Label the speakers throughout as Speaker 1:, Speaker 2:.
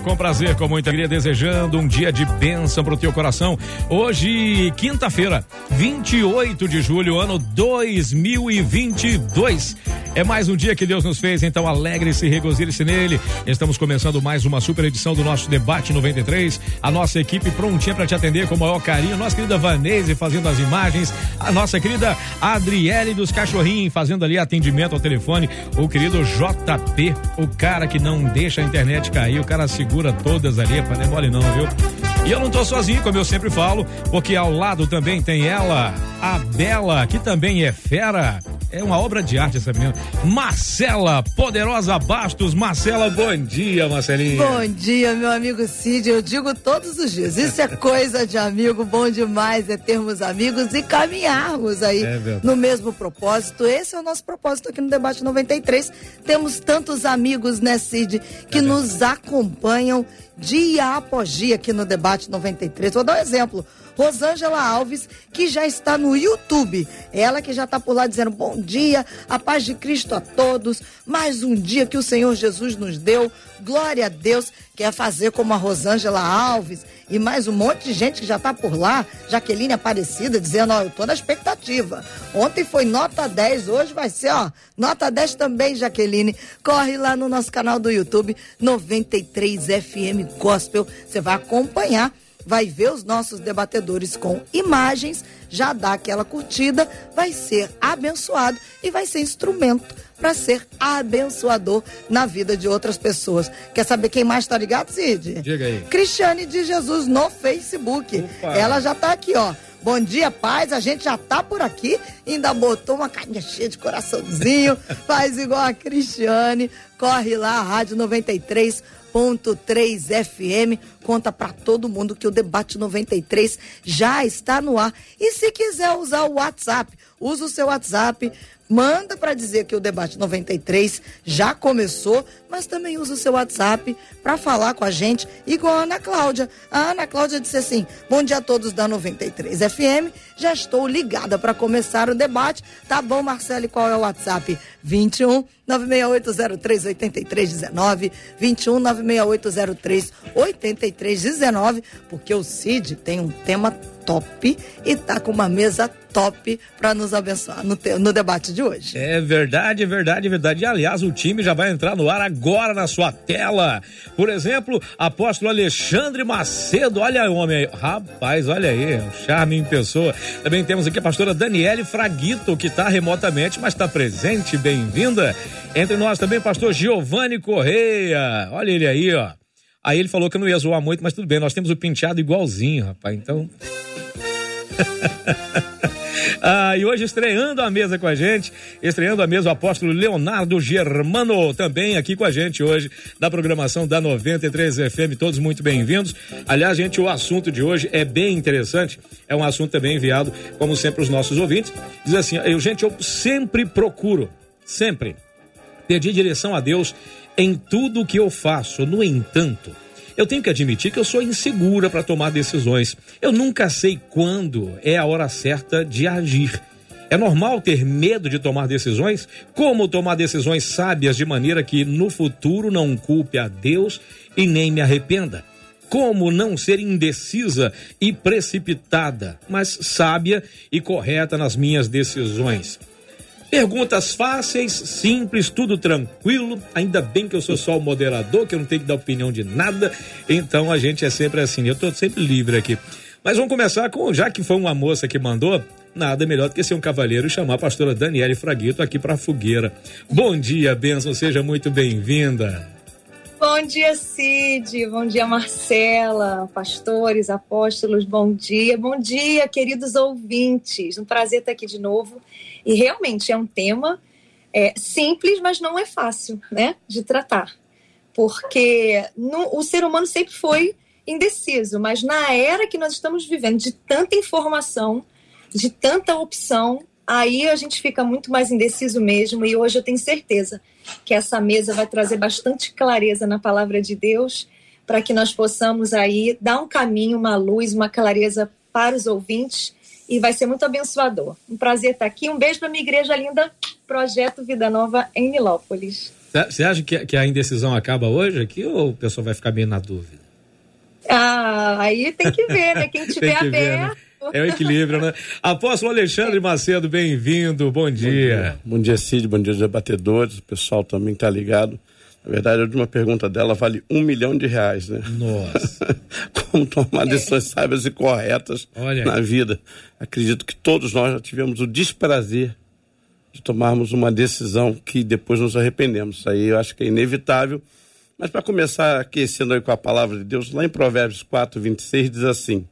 Speaker 1: com prazer, com muita alegria, desejando um dia de bênção pro teu coração. Hoje, quinta-feira, 28 de julho, ano 2022. É mais um dia que Deus nos fez, então alegre-se, regozile-se nele. Estamos começando mais uma super edição do nosso Debate 93. A nossa equipe prontinha para te atender com o maior carinho. Nossa querida Vanese fazendo as imagens. A nossa querida Adriele dos Cachorrinhos fazendo ali atendimento ao telefone. O querido JP, o cara que não deixa a internet cair, o cara segura todas ali, para não é mole não, viu? E eu não tô sozinho, como eu sempre falo, porque ao lado também tem ela, a Bela, que também é fera. É uma obra de arte essa menina. Marcela Poderosa Bastos. Marcela, bom dia, Marcelinha.
Speaker 2: Bom dia, meu amigo Cid. Eu digo todos os dias. Isso é coisa de amigo. Bom demais é termos amigos e caminharmos aí é no mesmo propósito. Esse é o nosso propósito aqui no Debate 93. Temos tantos amigos, né, Cid, que é nos acompanham dia após dia aqui no Debate 93. Vou dar um exemplo. Rosângela Alves, que já está no YouTube. Ela que já está por lá dizendo bom dia, a paz de Cristo a todos. Mais um dia que o Senhor Jesus nos deu. Glória a Deus. Quer fazer como a Rosângela Alves e mais um monte de gente que já está por lá. Jaqueline Aparecida dizendo: Ó, eu tô na expectativa. Ontem foi nota 10, hoje vai ser, ó, nota 10 também, Jaqueline. Corre lá no nosso canal do YouTube, 93 FM Gospel. Você vai acompanhar vai ver os nossos debatedores com imagens, já dá aquela curtida, vai ser abençoado e vai ser instrumento para ser abençoador na vida de outras pessoas. Quer saber quem mais está ligado, Cid?
Speaker 1: Diga aí.
Speaker 2: Cristiane de Jesus no Facebook. Opa. Ela já está aqui, ó. Bom dia, paz. A gente já tá por aqui. Ainda botou uma carinha cheia de coraçãozinho. Faz igual a Cristiane. Corre lá, Rádio 93 101.3 FM. Conta para todo mundo que o debate 93 já está no ar. E se quiser usar o WhatsApp, usa o seu WhatsApp manda para dizer que o debate 93 já começou, mas também usa o seu WhatsApp para falar com a gente, igual a Ana Cláudia. A Ana Cláudia disse assim: Bom dia a todos da 93 FM, já estou ligada para começar o debate. Tá bom, Marcelo, qual é o WhatsApp? 21 96803 8319, 21 96803 8319, porque o Cid tem um tema top e tá com uma mesa top para nos abençoar no, no debate de hoje.
Speaker 1: É verdade, é verdade, é verdade. E, aliás, o time já vai entrar no ar agora na sua tela. Por exemplo, apóstolo Alexandre Macedo, olha o homem. Rapaz, olha aí, o charme em pessoa. Também temos aqui a pastora Daniele Fraguito, que está remotamente, mas está presente. Bem-vinda. Entre nós também, pastor Giovanni Correia. Olha ele aí, ó. Aí ele falou que eu não ia zoar muito, mas tudo bem, nós temos o penteado igualzinho, rapaz. Então. ah, e hoje estreando a mesa com a gente, estreando a mesa o apóstolo Leonardo Germano, também aqui com a gente hoje, da programação da 93 FM, todos muito bem-vindos. Aliás, gente, o assunto de hoje é bem interessante, é um assunto também enviado, como sempre, os nossos ouvintes. Diz assim, eu, gente, eu sempre procuro, sempre, pedir direção a Deus em tudo que eu faço. No entanto, eu tenho que admitir que eu sou insegura para tomar decisões. Eu nunca sei quando é a hora certa de agir. É normal ter medo de tomar decisões? Como tomar decisões sábias de maneira que no futuro não culpe a Deus e nem me arrependa? Como não ser indecisa e precipitada, mas sábia e correta nas minhas decisões? Perguntas fáceis, simples, tudo tranquilo. Ainda bem que eu sou só o moderador, que eu não tenho que dar opinião de nada. Então a gente é sempre assim. Eu estou sempre livre aqui. Mas vamos começar com, já que foi uma moça que mandou, nada melhor do que ser um cavalheiro e chamar a pastora Daniele Fraguito aqui para a fogueira. Bom dia, Benção, seja muito bem-vinda.
Speaker 3: Bom dia, Cid. Bom dia, Marcela, pastores, apóstolos. Bom dia. Bom dia, queridos ouvintes. Um prazer estar aqui de novo. E realmente é um tema é, simples, mas não é fácil né, de tratar. Porque no, o ser humano sempre foi indeciso, mas na era que nós estamos vivendo, de tanta informação, de tanta opção, aí a gente fica muito mais indeciso mesmo. E hoje eu tenho certeza que essa mesa vai trazer bastante clareza na palavra de Deus para que nós possamos aí dar um caminho, uma luz, uma clareza para os ouvintes e vai ser muito abençoador. Um prazer estar aqui. Um beijo para minha igreja linda, Projeto Vida Nova em Milópolis.
Speaker 1: Você acha que, que a indecisão acaba hoje aqui ou o pessoal vai ficar meio na dúvida?
Speaker 3: Ah, aí tem que ver, né? Quem tiver aberto. Ver, né?
Speaker 1: É o equilíbrio, né? Apóstolo Alexandre Macedo, bem-vindo, bom dia. bom dia.
Speaker 4: Bom dia, Cid, bom dia, debatedores, o pessoal também está ligado. Na verdade, a última pergunta dela vale um milhão de reais, né?
Speaker 1: Nossa.
Speaker 4: Como tomar decisões sábias e corretas Olha na vida. Acredito que todos nós já tivemos o desprazer de tomarmos uma decisão que depois nos arrependemos. Isso aí eu acho que é inevitável. Mas para começar aquecendo aí com a palavra de Deus, lá em Provérbios 4, 26, diz assim: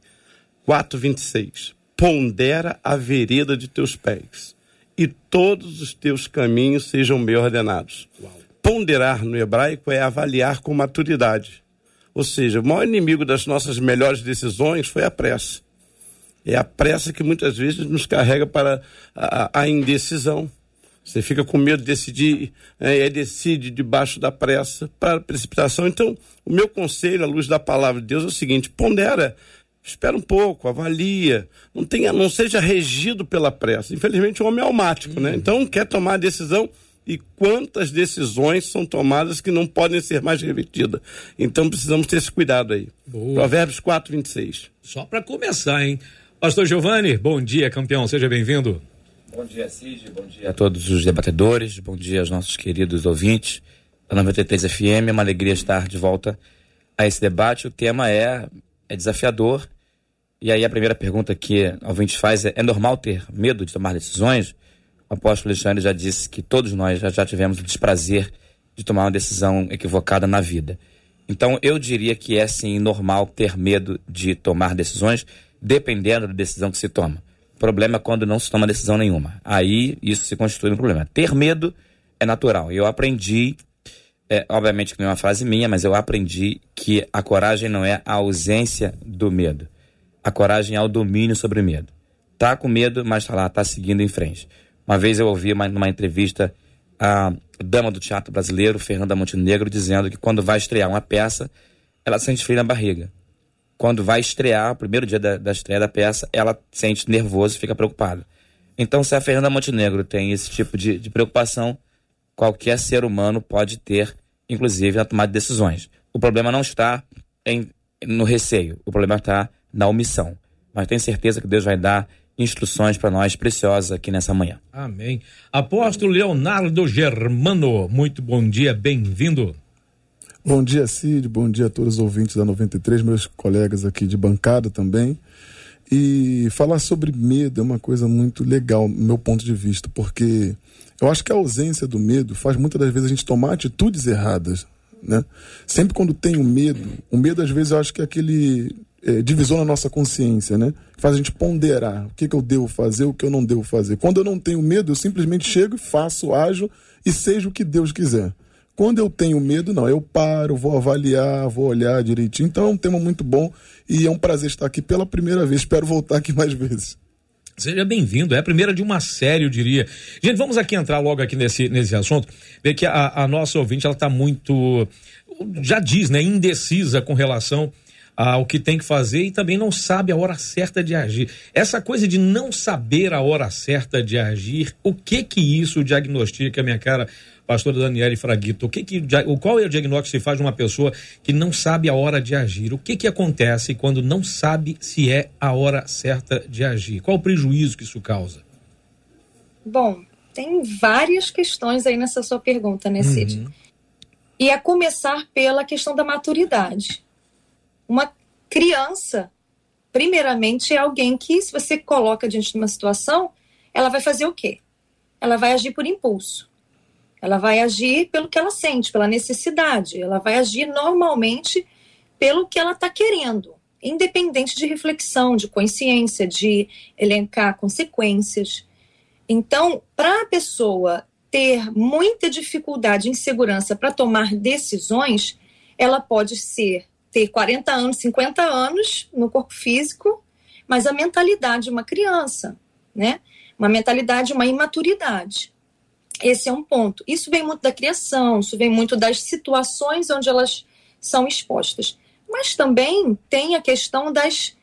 Speaker 4: 4, 26. Pondera a vereda de teus pés, e todos os teus caminhos sejam bem ordenados. Uau. Ponderar no hebraico é avaliar com maturidade. Ou seja, o maior inimigo das nossas melhores decisões foi a pressa. É a pressa que muitas vezes nos carrega para a, a indecisão. Você fica com medo de decidir, é, e decide debaixo da pressa para a precipitação. Então, o meu conselho, à luz da palavra de Deus, é o seguinte: pondera, espera um pouco, avalia, não, tenha, não seja regido pela pressa. Infelizmente, o homem é almático, né? Então, quer tomar a decisão e quantas decisões são tomadas que não podem ser mais revertidas. Então precisamos ter esse cuidado aí. Boa. Provérbios 4, 26.
Speaker 1: Só para começar, hein? Pastor Giovanni, bom dia, campeão, seja bem-vindo.
Speaker 5: Bom dia, Cid, bom dia a todos os debatedores, bom dia aos nossos queridos ouvintes da 93 FM, é uma alegria estar de volta a esse debate. O tema é, é desafiador, e aí a primeira pergunta que o ouvinte faz é, é normal ter medo de tomar decisões? o apóstolo Alexandre já disse que todos nós já, já tivemos o desprazer de tomar uma decisão equivocada na vida. Então, eu diria que é sim normal ter medo de tomar decisões, dependendo da decisão que se toma. O problema é quando não se toma decisão nenhuma. Aí isso se constitui um problema. Ter medo é natural. Eu aprendi, é, obviamente que não é uma frase minha, mas eu aprendi que a coragem não é a ausência do medo. A coragem é o domínio sobre o medo. Tá com medo, mas tá lá, tá seguindo em frente. Uma vez eu ouvi uma, numa entrevista a dama do teatro brasileiro, Fernanda Montenegro, dizendo que quando vai estrear uma peça, ela sente frio na barriga. Quando vai estrear, o primeiro dia da, da estreia da peça, ela sente nervoso e fica preocupada. Então, se a Fernanda Montenegro tem esse tipo de, de preocupação, qualquer ser humano pode ter, inclusive na tomada de decisões. O problema não está em, no receio, o problema está na omissão. Mas tenho certeza que Deus vai dar instruções para nós preciosas aqui nessa manhã.
Speaker 1: Amém. Apóstolo Leonardo Germano, muito bom dia, bem-vindo.
Speaker 6: Bom dia, Cid, bom dia a todos os ouvintes da 93, meus colegas aqui de bancada também. E falar sobre medo é uma coisa muito legal, do meu ponto de vista, porque eu acho que a ausência do medo faz muitas das vezes a gente tomar atitudes erradas. Né? Sempre quando tenho medo, o medo às vezes eu acho que é aquele é, divisor na nossa consciência, né? Faz a gente ponderar o que, que eu devo fazer, o que eu não devo fazer. Quando eu não tenho medo, eu simplesmente chego e faço, ajo e seja o que Deus quiser. Quando eu tenho medo, não, eu paro, vou avaliar, vou olhar direitinho. Então é um tema muito bom e é um prazer estar aqui pela primeira vez. Espero voltar aqui mais vezes.
Speaker 1: Seja bem-vindo, é a primeira de uma série, eu diria. Gente, vamos aqui entrar logo aqui nesse, nesse assunto, ver que a, a nossa ouvinte, ela está muito, já diz, né, indecisa com relação ao que tem que fazer e também não sabe a hora certa de agir. Essa coisa de não saber a hora certa de agir, o que que isso diagnostica, minha cara pastora Daniele Fraguito? O que que, qual é o diagnóstico que se faz de uma pessoa que não sabe a hora de agir? O que que acontece quando não sabe se é a hora certa de agir? Qual o prejuízo que isso causa?
Speaker 3: Bom, tem várias questões aí nessa sua pergunta, né, Cid? Uhum. E a começar pela questão da maturidade. Uma criança, primeiramente, é alguém que, se você coloca diante de uma situação, ela vai fazer o quê? Ela vai agir por impulso. Ela vai agir pelo que ela sente, pela necessidade. Ela vai agir normalmente pelo que ela está querendo, independente de reflexão, de consciência, de elencar consequências. Então, para a pessoa ter muita dificuldade e insegurança para tomar decisões, ela pode ser ter 40 anos, 50 anos no corpo físico, mas a mentalidade de uma criança, né? uma mentalidade, uma imaturidade. Esse é um ponto. Isso vem muito da criação, isso vem muito das situações onde elas são expostas. Mas também tem a questão das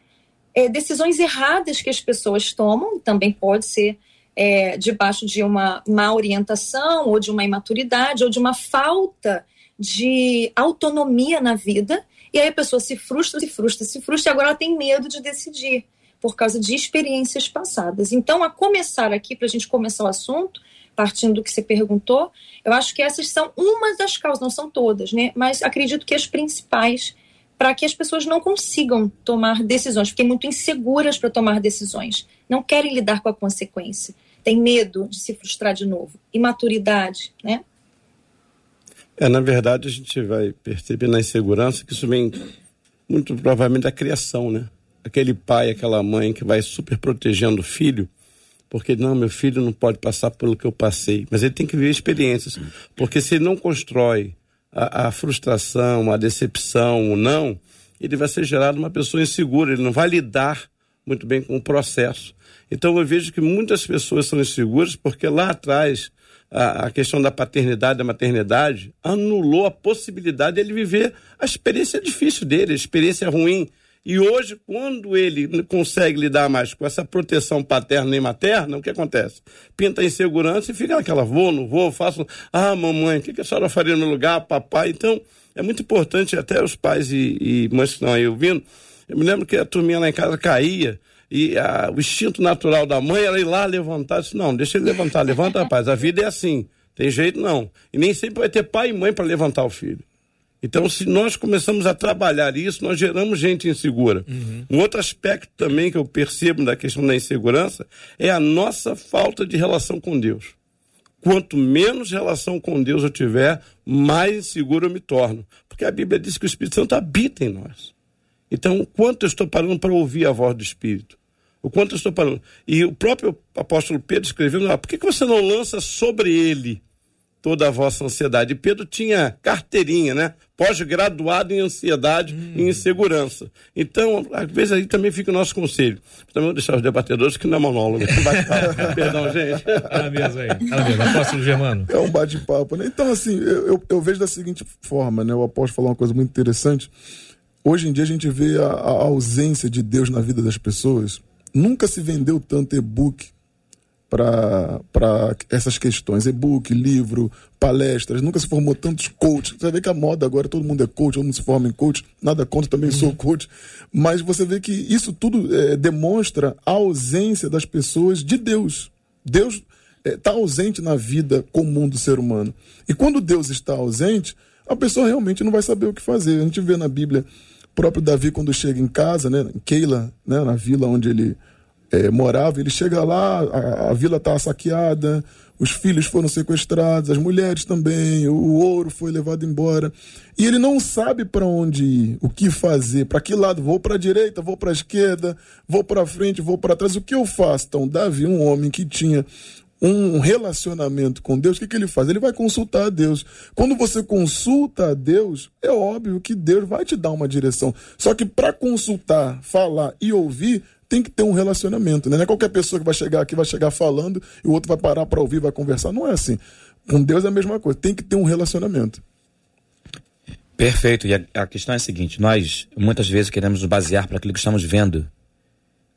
Speaker 3: é, decisões erradas que as pessoas tomam, também pode ser é, debaixo de uma má orientação, ou de uma imaturidade, ou de uma falta de autonomia na vida. E aí a pessoa se frustra, se frustra, se frustra, e agora ela tem medo de decidir por causa de experiências passadas. Então, a começar aqui, para a gente começar o assunto, partindo do que você perguntou, eu acho que essas são uma das causas, não são todas, né? Mas acredito que as principais para que as pessoas não consigam tomar decisões, fiquem muito inseguras para tomar decisões, não querem lidar com a consequência, têm medo de se frustrar de novo, imaturidade, né?
Speaker 4: É, na verdade, a gente vai perceber na insegurança que isso vem muito provavelmente da criação, né? Aquele pai, aquela mãe que vai super protegendo o filho, porque não, meu filho não pode passar pelo que eu passei, mas ele tem que viver experiências, porque se ele não constrói a, a frustração, a decepção, o não, ele vai ser gerado uma pessoa insegura, ele não vai lidar muito bem com o processo. Então eu vejo que muitas pessoas são inseguras porque lá atrás a, a questão da paternidade, da maternidade, anulou a possibilidade de ele viver a experiência difícil dele, a experiência ruim. E hoje, quando ele consegue lidar mais com essa proteção paterna e materna, o que acontece? Pinta a insegurança e fica naquela, vou, não vou, faço. Ah, mamãe, o que a senhora faria no lugar, papai? Então, é muito importante, até os pais e, e mães que estão aí ouvindo. Eu me lembro que a turminha lá em casa caía e a, o instinto natural da mãe era ir lá levantar. Disse, não, deixa ele levantar, levanta, rapaz. A vida é assim, tem jeito não. E nem sempre vai ter pai e mãe para levantar o filho. Então, se nós começamos a trabalhar isso, nós geramos gente insegura. Uhum. Um outro aspecto também que eu percebo da questão da insegurança é a nossa falta de relação com Deus. Quanto menos relação com Deus eu tiver, mais inseguro eu me torno. Porque a Bíblia diz que o Espírito Santo habita em nós. Então, o quanto eu estou parando para ouvir a voz do Espírito? O quanto eu estou parando? E o próprio apóstolo Pedro escreveu: ah, por que, que você não lança sobre ele toda a vossa ansiedade. E Pedro tinha carteirinha, né? Pós-graduado em ansiedade hum. e insegurança. Então, às vezes aí também fica o nosso conselho. Também vou deixar os debatedores que não é monólogo. Perdão, gente.
Speaker 1: Tá mesa aí. Tá. Apóstolo Germano.
Speaker 6: É um bate-papo, né? Então, assim, eu, eu, eu, vejo da seguinte forma, né? O apóstolo falou uma coisa muito interessante. Hoje em dia a gente vê a, a ausência de Deus na vida das pessoas. Nunca se vendeu tanto e-book para essas questões. E-book, livro, palestras, nunca se formou tantos coaches. Você vê que a moda agora, todo mundo é coach, todo mundo se forma em coach, nada contra, também uhum. sou coach. Mas você vê que isso tudo é, demonstra a ausência das pessoas de Deus. Deus está é, ausente na vida comum do ser humano. E quando Deus está ausente, a pessoa realmente não vai saber o que fazer. A gente vê na Bíblia, próprio Davi, quando chega em casa, né, em Keila, né, na vila onde ele é, morava, ele chega lá, a, a vila está saqueada, os filhos foram sequestrados, as mulheres também, o, o ouro foi levado embora. E ele não sabe para onde ir, o que fazer, para que lado, vou para a direita, vou para a esquerda, vou para frente, vou para trás, o que eu faço? Então, Davi, um homem que tinha um relacionamento com Deus, o que, que ele faz? Ele vai consultar a Deus. Quando você consulta a Deus, é óbvio que Deus vai te dar uma direção. Só que para consultar, falar e ouvir, tem que ter um relacionamento, né? Não é qualquer pessoa que vai chegar aqui, vai chegar falando e o outro vai parar para ouvir, vai conversar. Não é assim. Com Deus é a mesma coisa, tem que ter um relacionamento.
Speaker 5: Perfeito. E a, a questão é a seguinte: nós muitas vezes queremos nos basear para aquilo que estamos vendo,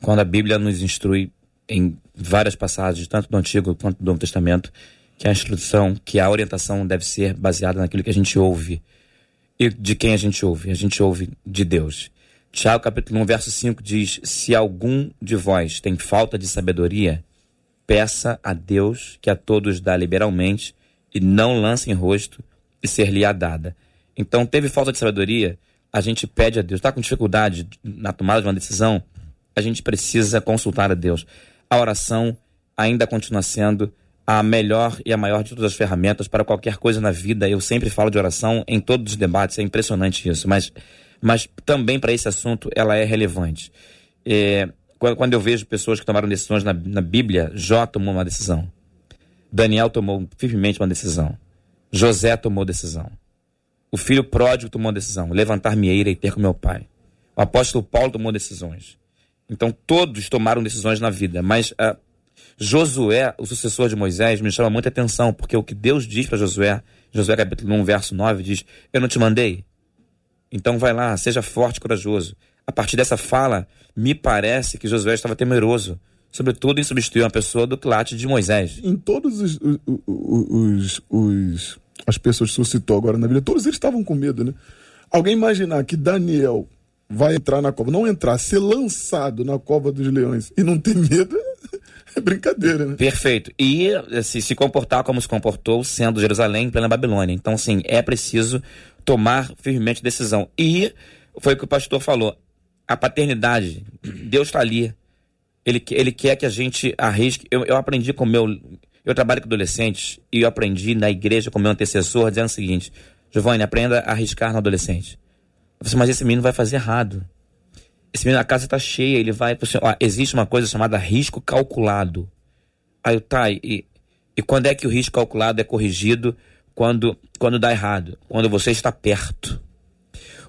Speaker 5: quando a Bíblia nos instrui em várias passagens, tanto do Antigo quanto do Novo Testamento, que a instrução, que a orientação deve ser baseada naquilo que a gente ouve. E de quem a gente ouve? A gente ouve de Deus. Tiago capítulo 1, verso 5 diz: Se algum de vós tem falta de sabedoria, peça a Deus que a todos dá liberalmente e não lance em rosto e ser-lhe-á dada. Então, teve falta de sabedoria, a gente pede a Deus. Está com dificuldade na tomada de uma decisão, a gente precisa consultar a Deus. A oração ainda continua sendo a melhor e a maior de todas as ferramentas para qualquer coisa na vida. Eu sempre falo de oração em todos os debates, é impressionante isso, mas mas também para esse assunto ela é relevante. É, quando eu vejo pessoas que tomaram decisões na, na Bíblia, Jó tomou uma decisão. Daniel tomou firmemente uma decisão. José tomou decisão. O filho pródigo tomou uma decisão. Levantar-me e ter com meu pai. O apóstolo Paulo tomou decisões. Então todos tomaram decisões na vida, mas uh, Josué, o sucessor de Moisés, me chama muita atenção, porque o que Deus diz para Josué, Josué capítulo 1, verso 9, diz: Eu não te mandei? Então vai lá, seja forte e corajoso. A partir dessa fala, me parece que Josué estava temeroso, sobretudo em substituir uma pessoa do clate de Moisés.
Speaker 6: Em todos os, os, os, as pessoas que suscitou agora na Bíblia, todos eles estavam com medo, né? Alguém imaginar que Daniel vai entrar na cova, não entrar, ser lançado na cova dos leões e não ter medo, é brincadeira, né?
Speaker 5: Perfeito. E assim, se comportar como se comportou, sendo Jerusalém em plena Babilônia. Então, sim, é preciso tomar firmemente decisão. E foi o que o pastor falou: a paternidade, Deus está ali. Ele, ele quer que a gente arrisque. Eu, eu aprendi com meu. Eu trabalho com adolescentes e eu aprendi na igreja com meu antecessor dizendo o seguinte: Giovanni, aprenda a arriscar no adolescente. Você, mas esse menino vai fazer errado. Esse menino, a casa está cheia, ele vai. Ó, existe uma coisa chamada risco calculado. Aí tá, e, e quando é que o risco calculado é corrigido? Quando, quando dá errado, quando você está perto.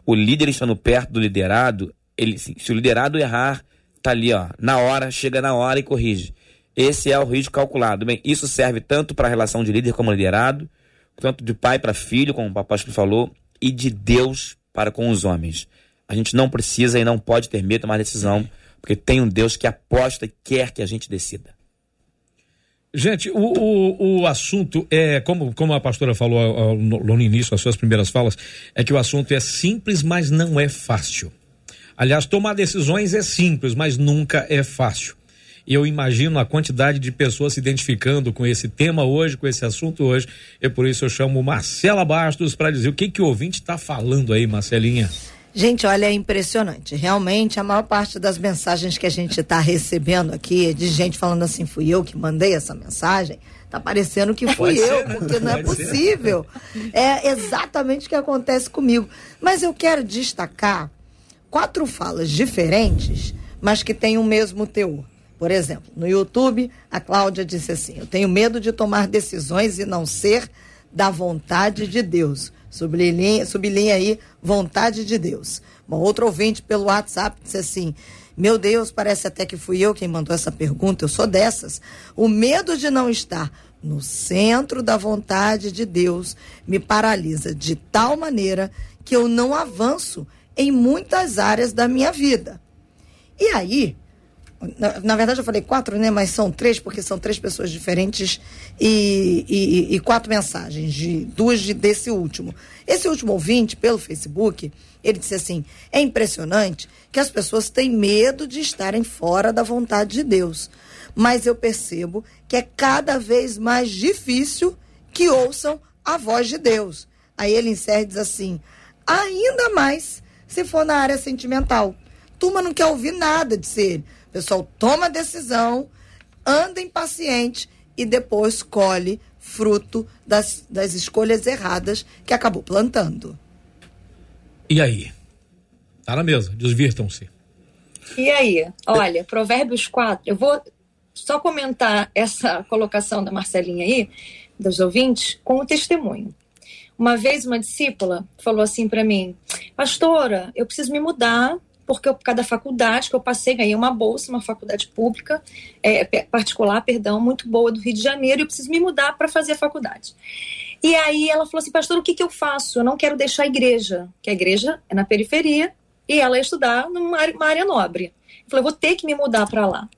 Speaker 5: O líder estando perto do liderado, ele, se o liderado errar, tá ali, ó, na hora, chega na hora e corrige. Esse é o risco calculado. Bem, isso serve tanto para a relação de líder como liderado, tanto de pai para filho, como o papai falou, e de Deus para com os homens. A gente não precisa e não pode ter medo de tomar decisão, porque tem um Deus que aposta e quer que a gente decida.
Speaker 1: Gente, o, o, o assunto é, como, como a pastora falou no, no início, as suas primeiras falas, é que o assunto é simples, mas não é fácil. Aliás, tomar decisões é simples, mas nunca é fácil. E eu imagino a quantidade de pessoas se identificando com esse tema hoje, com esse assunto hoje. E por isso eu chamo Marcela Bastos para dizer o que, que o ouvinte está falando aí, Marcelinha.
Speaker 2: Gente, olha, é impressionante. Realmente, a maior parte das mensagens que a gente está recebendo aqui é de gente falando assim: fui eu que mandei essa mensagem. Tá parecendo que fui eu, ser, porque não é possível. Ser. É exatamente o que acontece comigo. Mas eu quero destacar quatro falas diferentes, mas que têm o mesmo teor. Por exemplo, no YouTube, a Cláudia disse assim: Eu tenho medo de tomar decisões e não ser da vontade de Deus. Sublinha, sublinha aí, vontade de Deus. Uma outra ouvinte pelo WhatsApp disse assim: Meu Deus, parece até que fui eu quem mandou essa pergunta. Eu sou dessas. O medo de não estar no centro da vontade de Deus me paralisa de tal maneira que eu não avanço em muitas áreas da minha vida. E aí, na, na, verdade, eu falei quatro, né? Mas são três, porque são três pessoas diferentes e, e, e quatro mensagens, de duas de, desse último. Esse último ouvinte, pelo Facebook, ele disse assim: é impressionante que as pessoas têm medo de estarem fora da vontade de Deus. Mas eu percebo que é cada vez mais difícil que ouçam a voz de Deus. Aí ele encerra e diz assim: ainda mais se for na área sentimental. Turma não quer ouvir nada de ser o pessoal toma decisão, anda impaciente e depois colhe fruto das, das escolhas erradas que acabou plantando.
Speaker 1: E aí? Tá na mesa, desvirtam-se.
Speaker 3: E aí? Olha, Provérbios 4, eu vou só comentar essa colocação da Marcelinha aí, dos ouvintes, com o testemunho. Uma vez uma discípula falou assim para mim: Pastora, eu preciso me mudar porque eu, por causa da faculdade que eu passei, ganhei uma bolsa, uma faculdade pública, é, particular, perdão, muito boa do Rio de Janeiro, e eu preciso me mudar para fazer a faculdade. E aí ela falou assim, pastor, o que, que eu faço? Eu não quero deixar a igreja, que a igreja é na periferia, e ela ia estudar numa área, área nobre. Eu falei, vou ter que me mudar para lá.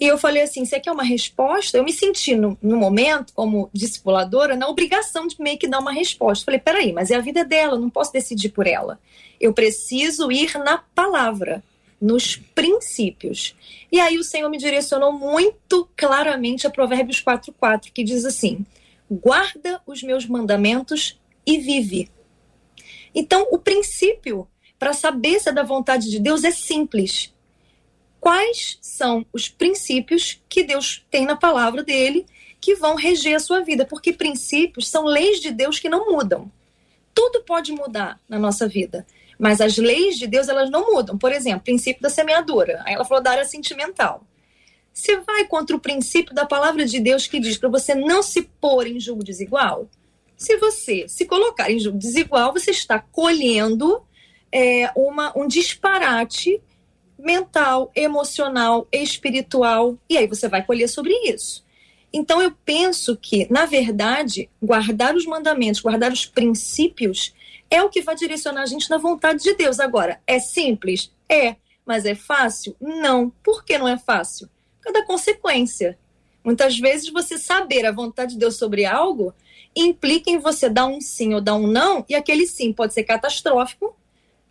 Speaker 3: E eu falei assim: você quer uma resposta? Eu me senti, no, no, momento, como discipuladora, na obrigação de meio que dar uma resposta. Eu falei: peraí, mas é a vida dela, eu não posso decidir por ela. Eu preciso ir na palavra, nos princípios. E aí o Senhor me direcionou muito claramente a Provérbios 4,4, que diz assim: guarda os meus mandamentos e vive. Então, o princípio para saber se é da vontade de Deus é simples quais são os princípios que Deus tem na palavra dele que vão reger a sua vida, porque princípios são leis de Deus que não mudam. Tudo pode mudar na nossa vida, mas as leis de Deus elas não mudam. Por exemplo, princípio da semeadura. Aí ela falou da área sentimental. Você vai contra o princípio da palavra de Deus que diz para você não se pôr em julgo desigual? Se você se colocar em julgo desigual, você está colhendo é, uma, um disparate mental, emocional, espiritual, e aí você vai colher sobre isso. Então eu penso que, na verdade, guardar os mandamentos, guardar os princípios é o que vai direcionar a gente na vontade de Deus. Agora, é simples? É. Mas é fácil? Não. Por que não é fácil? Por causa da consequência. Muitas vezes você saber a vontade de Deus sobre algo implica em você dar um sim ou dar um não, e aquele sim pode ser catastrófico,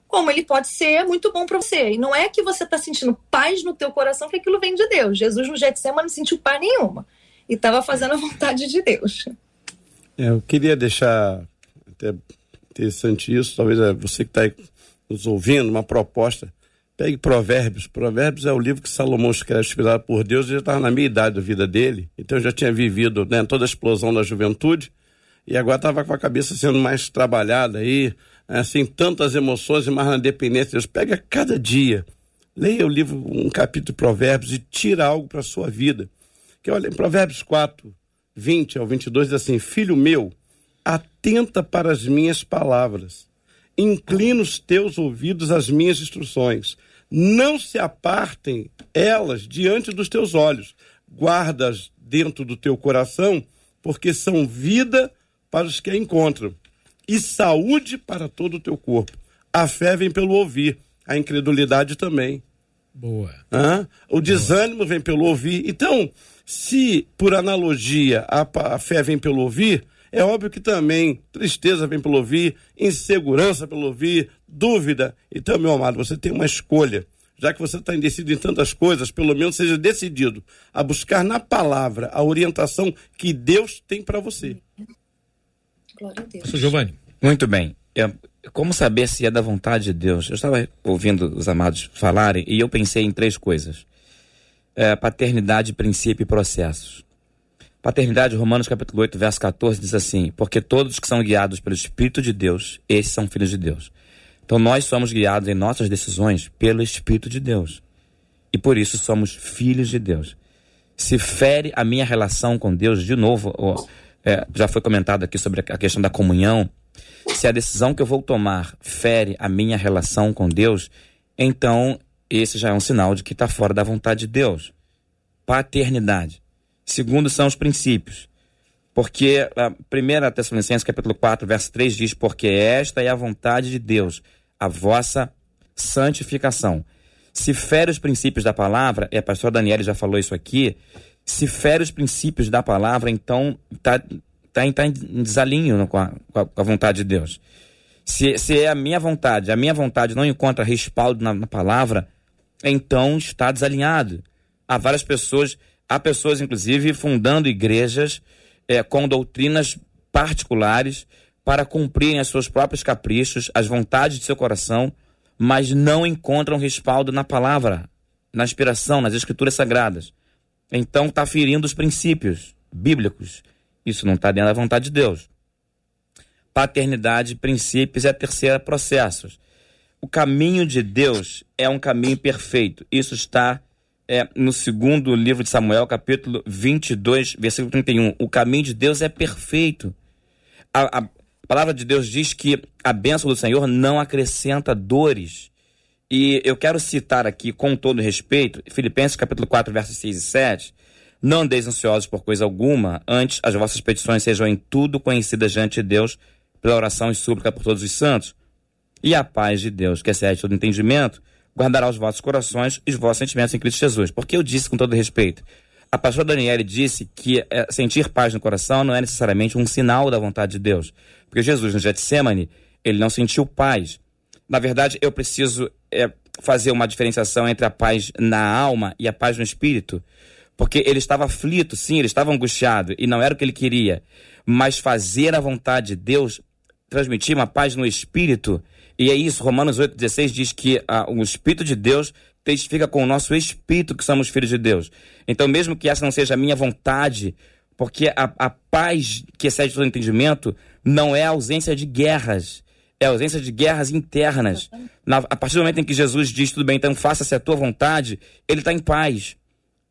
Speaker 3: como ele pode ser muito bom para você. E não é que você está sentindo paz no teu coração que aquilo vem de Deus. Jesus no Getsemane não sentiu paz nenhuma e estava fazendo a vontade de Deus.
Speaker 4: É, eu queria deixar até interessante isso, talvez é você que está nos ouvindo, uma proposta. Pegue Provérbios. Provérbios é o livro que Salomão escreve, inspirado por Deus, ele já estava na meia idade da vida dele, então já tinha vivido né, toda a explosão da juventude e agora estava com a cabeça sendo mais trabalhada aí, assim, tantas emoções e mais na dependência de Deus. Pega cada dia, leia o livro, um capítulo de Provérbios e tira algo para a sua vida. Que olha, em Provérbios 4, 20 ao 22 diz assim: Filho meu, atenta para as minhas palavras, inclina os teus ouvidos às minhas instruções, não se apartem elas diante dos teus olhos, guardas dentro do teu coração, porque são vida para os que a encontram, e saúde para todo o teu corpo. A fé vem pelo ouvir, a incredulidade também.
Speaker 1: Boa.
Speaker 4: Hã? O desânimo Boa. vem pelo ouvir. Então, se por analogia a, a fé vem pelo ouvir, é óbvio que também tristeza vem pelo ouvir, insegurança pelo ouvir, dúvida. Então, meu amado, você tem uma escolha. Já que você está indecidido em tantas coisas, pelo menos seja decidido a buscar na palavra a orientação que Deus tem para você.
Speaker 1: Glória a Deus. Giovanni.
Speaker 5: Muito bem. É, como saber se é da vontade de Deus? Eu estava ouvindo os amados falarem e eu pensei em três coisas: é, paternidade, princípio e processos. Paternidade, Romanos capítulo 8, verso 14, diz assim: Porque todos que são guiados pelo Espírito de Deus, esses são filhos de Deus. Então nós somos guiados em nossas decisões pelo Espírito de Deus. E por isso somos filhos de Deus. Se fere a minha relação com Deus, de novo, é, já foi comentado aqui sobre a questão da comunhão. Se a decisão que eu vou tomar fere a minha relação com Deus, então esse já é um sinal de que está fora da vontade de Deus. Paternidade. Segundo são os princípios. Porque a primeira Tessalonicenses, capítulo 4, verso 3 diz: Porque esta é a vontade de Deus, a vossa santificação. Se fere os princípios da palavra, e a pastora Daniela já falou isso aqui, se fere os princípios da palavra, então está tá, tá em desalinho com a, com a vontade de Deus. Se, se é a minha vontade, a minha vontade não encontra respaldo na, na palavra, então está desalinhado. Há várias pessoas, há pessoas inclusive fundando igrejas é, com doutrinas particulares para cumprirem as seus próprios caprichos, as vontades de seu coração, mas não encontram respaldo na palavra, na inspiração, nas escrituras sagradas. Então está ferindo os princípios bíblicos. Isso não está dentro da vontade de Deus. Paternidade, princípios é a terceira processos. O caminho de Deus é um caminho perfeito. Isso está é, no segundo livro de Samuel, capítulo 22, versículo 31. O caminho de Deus é perfeito. A, a palavra de Deus diz que a bênção do Senhor não acrescenta dores. E eu quero citar aqui, com todo respeito, Filipenses capítulo 4, versos 6 e 7. Não andeis ansiosos por coisa alguma, antes as vossas petições sejam em tudo conhecidas diante de Deus, pela oração e súplica por todos os santos. E a paz de Deus, que excede todo entendimento, guardará os vossos corações e os vossos sentimentos em Cristo Jesus. Porque eu disse com todo respeito. A pastora Daniele disse que é, sentir paz no coração não é necessariamente um sinal da vontade de Deus. Porque Jesus, no Getsemane, ele não sentiu paz. Na verdade, eu preciso é, fazer uma diferenciação entre a paz na alma e a paz no espírito. Porque ele estava aflito, sim, ele estava angustiado e não era o que ele queria. Mas fazer a vontade de Deus, transmitir uma paz no espírito, e é isso, Romanos 8,16 diz que ah, o Espírito de Deus testifica com o nosso espírito que somos filhos de Deus. Então, mesmo que essa não seja a minha vontade, porque a, a paz que excede todo entendimento não é a ausência de guerras, é a ausência de guerras internas. Na, a partir do momento em que Jesus diz, tudo bem, então faça-se a tua vontade, ele está em paz.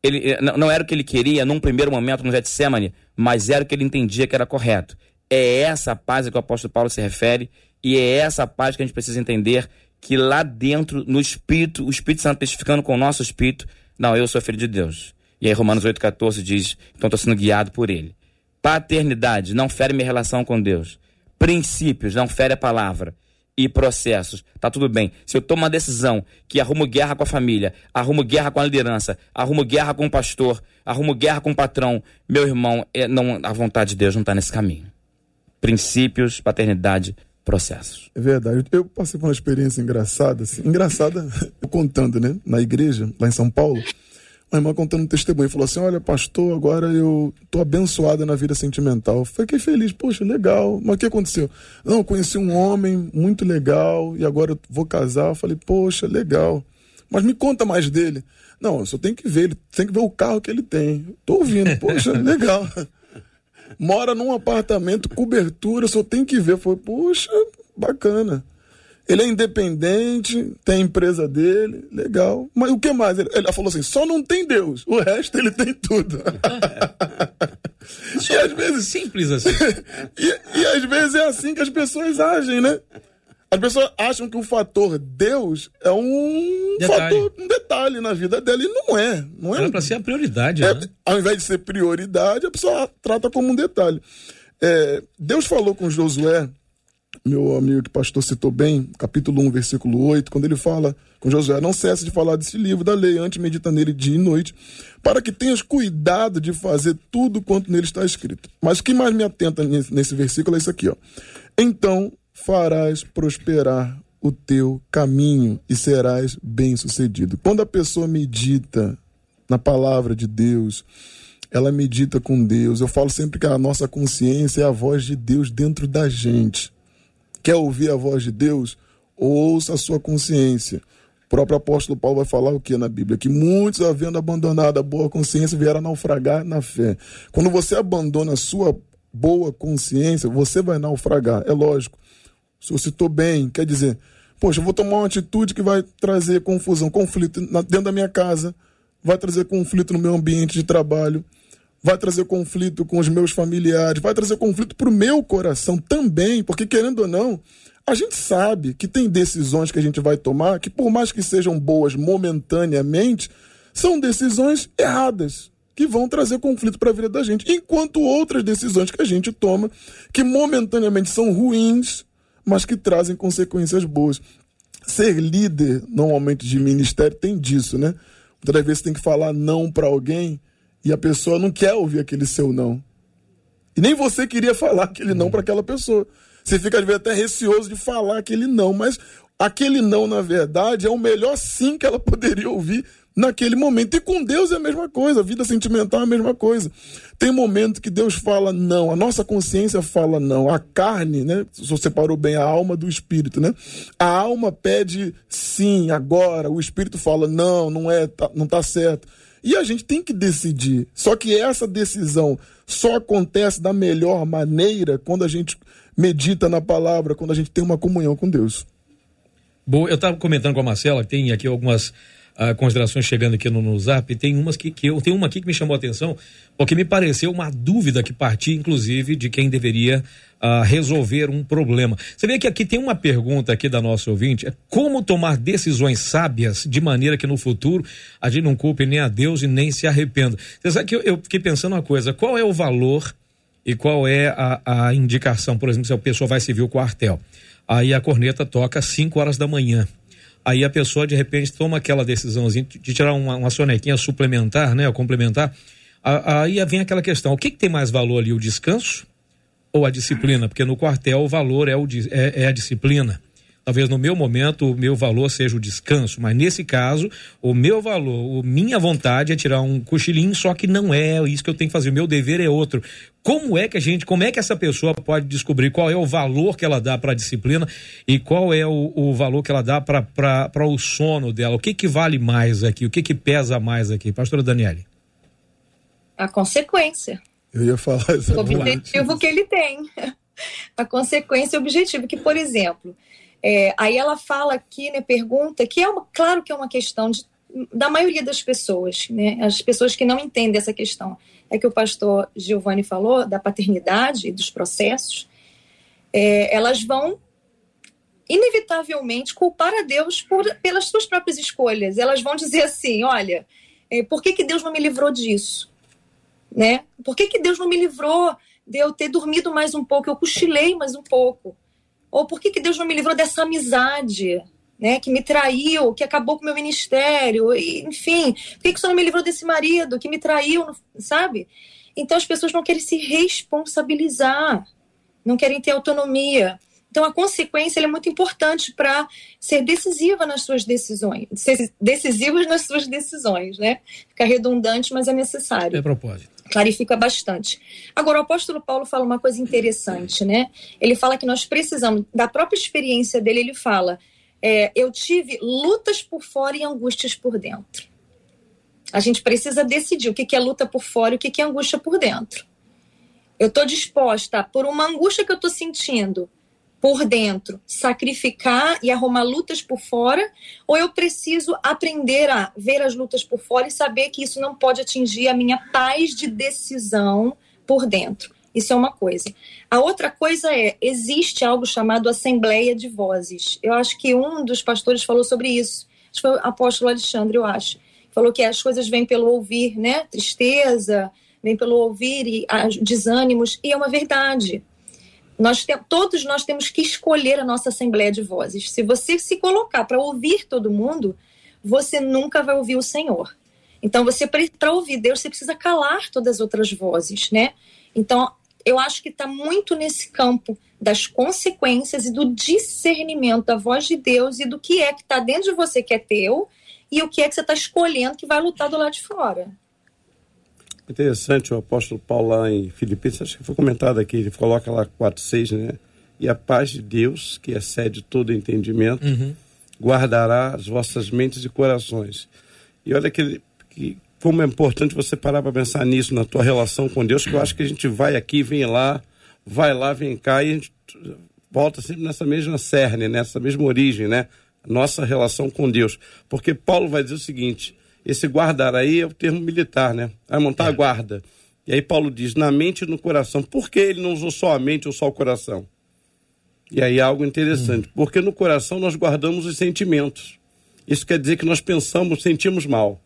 Speaker 5: Ele, eh, não, era o que ele queria num primeiro momento no Getsemane, mas era o que ele entendia que era correto. É essa paz a que o apóstolo Paulo se refere e é essa paz que a gente precisa entender que lá dentro, no Espírito, o Espírito Santo testificando com o nosso Espírito, não, eu sou filho de Deus. E aí Romanos 8,14 diz, então estou sendo guiado por ele. Paternidade não fere minha relação com Deus. Princípios não fere a palavra. E processos, tá tudo bem. Se eu tomo uma decisão que arrumo guerra com a família, arrumo guerra com a liderança, arrumo guerra com o pastor, arrumo guerra com o patrão, meu irmão, é, não, a vontade de Deus não está nesse caminho. Princípios, paternidade, processos.
Speaker 6: É verdade. Eu passei por uma experiência engraçada, assim, engraçada, contando, né, na igreja, lá em São Paulo. Uma irmã contando um testemunho, falou assim: Olha, pastor, agora eu tô abençoada na vida sentimental. Fiquei feliz, poxa, legal. Mas o que aconteceu? Não, conheci um homem muito legal e agora vou casar. Eu falei, poxa, legal. Mas me conta mais dele. Não, eu só tenho que ver, ele tem que ver o carro que ele tem. Tô ouvindo, poxa, legal mora num apartamento, cobertura, só tem que ver. Foi, puxa, bacana. Ele é independente, tem a empresa dele, legal. Mas o que mais? Ele, ele falou assim: só não tem Deus, o resto ele tem tudo.
Speaker 1: e às vezes. Simples assim.
Speaker 6: e, e às vezes é assim que as pessoas agem, né? As pessoas acham que o fator Deus é um detalhe. fator, um detalhe na vida dela e não é. Não é
Speaker 1: Era para ser a prioridade. É, né?
Speaker 6: Ao invés de ser prioridade, a pessoa trata como um detalhe. É, Deus falou com Josué, meu amigo que pastor citou bem, capítulo 1, versículo 8, quando ele fala com Josué: Não cesse de falar desse livro da lei, antes medita nele dia e noite, para que tenhas cuidado de fazer tudo quanto nele está escrito. Mas o que mais me atenta nesse, nesse versículo é isso aqui, ó. Então farás prosperar o teu caminho e serás bem-sucedido. Quando a pessoa medita na palavra de Deus, ela medita com Deus. Eu falo sempre que a nossa consciência é a voz de Deus dentro da gente. Quer ouvir a voz de Deus? Ouça a sua consciência. O próprio apóstolo Paulo vai falar o que na Bíblia? Que muitos, havendo abandonado a boa consciência, vieram naufragar na fé. Quando você abandona a sua boa consciência, você vai naufragar. É lógico o senhor citou bem, quer dizer, poxa, eu vou tomar uma atitude que vai trazer confusão, conflito dentro da minha casa, vai trazer conflito no meu ambiente de trabalho, vai trazer conflito com os meus familiares, vai trazer conflito para o meu coração também, porque querendo ou não, a gente sabe que tem decisões que a gente vai tomar que, por mais que sejam boas momentaneamente, são decisões erradas que vão trazer conflito para a vida da gente, enquanto outras decisões que a gente toma que momentaneamente são ruins mas que trazem consequências boas. Ser líder, normalmente, de ministério tem disso, né? Muitas vezes você tem que falar não para alguém e a pessoa não quer ouvir aquele seu não. E nem você queria falar aquele não para aquela pessoa. Você fica, às vezes, até receoso de falar aquele não, mas aquele não, na verdade, é o melhor sim que ela poderia ouvir naquele momento. E com Deus é a mesma coisa, a vida sentimental é a mesma coisa. Tem momento que Deus fala não, a nossa consciência fala não, a carne, né? Você separou bem a alma do espírito, né? A alma pede sim, agora, o espírito fala não, não é, tá, não tá certo. E a gente tem que decidir. Só que essa decisão só acontece da melhor maneira quando a gente medita na palavra, quando a gente tem uma comunhão com Deus.
Speaker 1: Bom, eu estava comentando com a Marcela, tem aqui algumas considerações chegando aqui no, no Zap, tem umas que, que eu tem uma aqui que me chamou a atenção, porque me pareceu uma dúvida que partia, inclusive, de quem deveria uh, resolver um problema. Você vê que aqui tem uma pergunta aqui da nossa ouvinte: é como tomar decisões sábias de maneira que no futuro a gente não culpe nem a Deus e nem se arrependa. Você sabe que eu, eu fiquei pensando uma coisa: qual é o valor e qual é a, a indicação? Por exemplo, se a pessoa vai servir o quartel. Aí a corneta toca às 5 horas da manhã. Aí a pessoa, de repente, toma aquela decisãozinha de tirar uma, uma sonequinha suplementar, né? Ou complementar. Aí vem aquela questão: o que, que tem mais valor ali, o descanso ou a disciplina? Porque no quartel o valor é, o, é, é a disciplina. Talvez no meu momento o meu valor seja o descanso, mas nesse caso, o meu valor, a minha vontade é tirar um cochilinho, só que não é isso que eu tenho que fazer. O meu dever é outro. Como é que a gente, como é que essa pessoa pode descobrir qual é o valor que ela dá para a disciplina e qual é o, o valor que ela dá para o sono dela? O que que vale mais aqui? O que que pesa mais aqui? Pastora Daniele.
Speaker 3: A consequência.
Speaker 6: Eu ia falar isso.
Speaker 3: O objetivo que ele tem. A consequência e objetivo. Que, por exemplo, é, aí ela fala aqui, né, pergunta, que é uma, claro que é uma questão de, da maioria das pessoas, né, as pessoas que não entendem essa questão. É que o pastor Giovanni falou da paternidade e dos processos, é, elas vão inevitavelmente culpar a Deus por, pelas suas próprias escolhas. Elas vão dizer assim: olha, é, por que, que Deus não me livrou disso? Né? Por que, que Deus não me livrou de eu ter dormido mais um pouco? Eu cochilei mais um pouco. Ou por que, que Deus não me livrou dessa amizade? Né, que me traiu, que acabou com o meu ministério, e, enfim, por que, que você não me livrou desse marido que me traiu, sabe? Então as pessoas não querem se responsabilizar, não querem ter autonomia. Então, a consequência é muito importante para ser decisiva nas suas decisões, ser decisivos nas suas decisões, né? Fica redundante, mas é necessário.
Speaker 1: É propósito.
Speaker 3: Clarifica bastante. Agora, o apóstolo Paulo fala uma coisa interessante, né? Ele fala que nós precisamos, da própria experiência dele, ele fala: é, eu tive lutas por fora e angústias por dentro. A gente precisa decidir o que é luta por fora e o que é angústia por dentro. Eu estou disposta, por uma angústia que eu estou sentindo, por dentro, sacrificar e arrumar lutas por fora, ou eu preciso aprender a ver as lutas por fora e saber que isso não pode atingir a minha paz de decisão por dentro. Isso é uma coisa. A outra coisa é, existe algo chamado Assembleia de Vozes. Eu acho que um dos pastores falou sobre isso. Acho que foi o apóstolo Alexandre, eu acho. Falou que as coisas vêm pelo ouvir, né? Tristeza, vem pelo ouvir e desânimos, e é uma verdade. Nós te, todos nós temos que escolher a nossa assembleia de vozes. Se você se colocar para ouvir todo mundo, você nunca vai ouvir o Senhor. Então, você para ouvir Deus, você precisa calar todas as outras vozes, né? Então, eu acho que está muito nesse campo das consequências e do discernimento da voz de Deus e do que é que está dentro de você que é teu e o que é que você está escolhendo que vai lutar do lado de fora.
Speaker 4: Interessante o apóstolo Paulo lá em Filipenses, acho que foi comentado aqui, ele coloca lá 4,6, né? E a paz de Deus, que excede todo entendimento, uhum. guardará as vossas mentes e corações. E olha que, que como é importante você parar para pensar nisso, na tua relação com Deus, que eu acho que a gente vai aqui, vem lá, vai lá, vem cá, e a gente volta sempre nessa mesma cerne, nessa mesma origem, né? Nossa relação com Deus. Porque Paulo vai dizer o seguinte: esse guardar aí é o termo militar, né? Vai montar é. a guarda. E aí Paulo diz, na mente e no coração. Por que ele não usou só a mente ou só o coração? E aí algo interessante. Hum. Porque no coração nós guardamos os sentimentos. Isso quer dizer que nós pensamos, sentimos mal.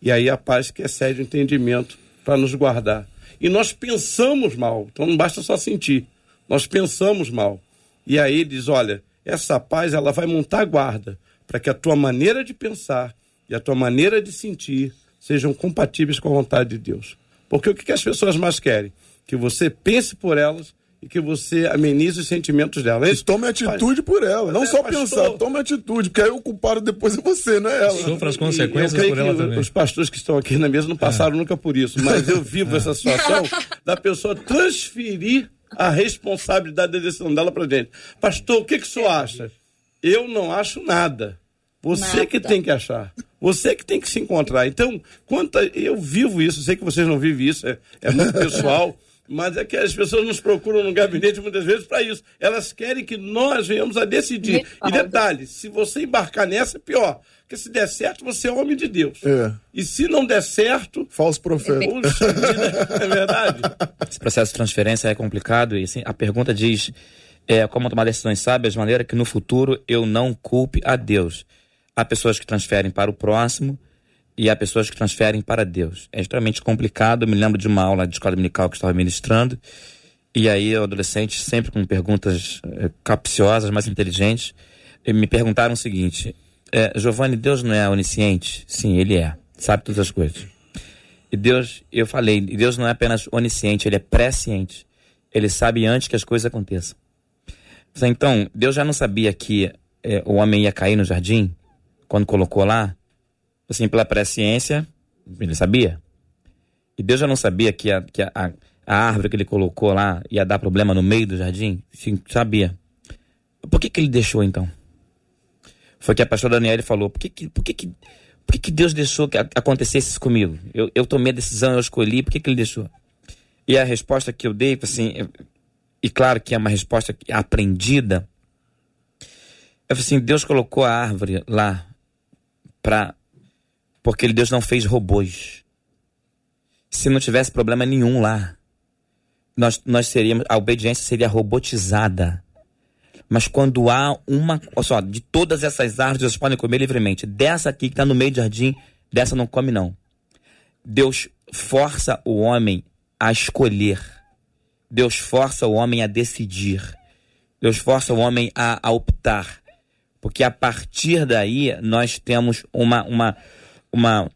Speaker 4: E aí a paz que excede o entendimento para nos guardar. E nós pensamos mal. Então não basta só sentir. Nós pensamos mal. E aí ele diz, olha, essa paz ela vai montar a guarda para que a tua maneira de pensar e a tua maneira de sentir sejam compatíveis com a vontade de Deus. Porque o que as pessoas mais querem? Que você pense por elas e que você amenize os sentimentos delas.
Speaker 6: E tome atitude por ela, não é, só pastor. pensar, tome atitude, porque aí o culpado depois é você, não é ela.
Speaker 1: Sofra as consequências por ela também.
Speaker 4: Os pastores que estão aqui na mesa não passaram é. nunca por isso, mas eu vivo é. essa situação da pessoa transferir a responsabilidade da decisão dela para gente. Pastor, o que, que o senhor acha? Eu não acho nada. Você Nada. que tem que achar. Você que tem que se encontrar. Então, quanto a, eu vivo isso, sei que vocês não vivem isso, é, é muito pessoal, mas é que as pessoas nos procuram no gabinete muitas vezes para isso. Elas querem que nós venhamos a decidir. E detalhe, se você embarcar nessa, é pior. Porque se der certo, você é homem de Deus. É. E se não der certo.
Speaker 6: Falso profeta.
Speaker 4: Puxa é verdade.
Speaker 5: Esse processo de transferência é complicado e assim, a pergunta diz é, como tomar decisões sábias de maneira que no futuro eu não culpe a Deus. Há pessoas que transferem para o próximo e há pessoas que transferem para Deus. É extremamente complicado. Eu me lembro de uma aula de escola dominical que estava ministrando. E aí, o adolescente, sempre com perguntas é, capciosas, mas inteligentes, me perguntaram o seguinte: é, Giovanni, Deus não é onisciente? Sim, ele é. Sabe todas as coisas. E Deus, eu falei, Deus não é apenas onisciente, ele é presciente. Ele sabe antes que as coisas aconteçam. Então, Deus já não sabia que é, o homem ia cair no jardim? Quando colocou lá, assim, pela presciência, ele sabia. E Deus já não sabia que a, que a, a árvore que ele colocou lá ia dar problema no meio do jardim? Sim, sabia. Por que, que ele deixou então? Foi que a pastora Daniela falou: por que, que, por que, que, por que, que Deus deixou que acontecesse isso comigo? Eu, eu tomei a decisão, eu escolhi, por que, que ele deixou? E a resposta que eu dei, assim, e claro que é uma resposta aprendida, é assim: Deus colocou a árvore lá para porque Deus não fez robôs. Se não tivesse problema nenhum lá, nós, nós seríamos a obediência seria robotizada. Mas quando há uma. Olha só, de todas essas árvores vocês podem comer livremente. Dessa aqui que está no meio do jardim, dessa não come, não. Deus força o homem a escolher. Deus força o homem a decidir. Deus força o homem a, a optar. Porque a partir daí nós temos uma, uma, uma,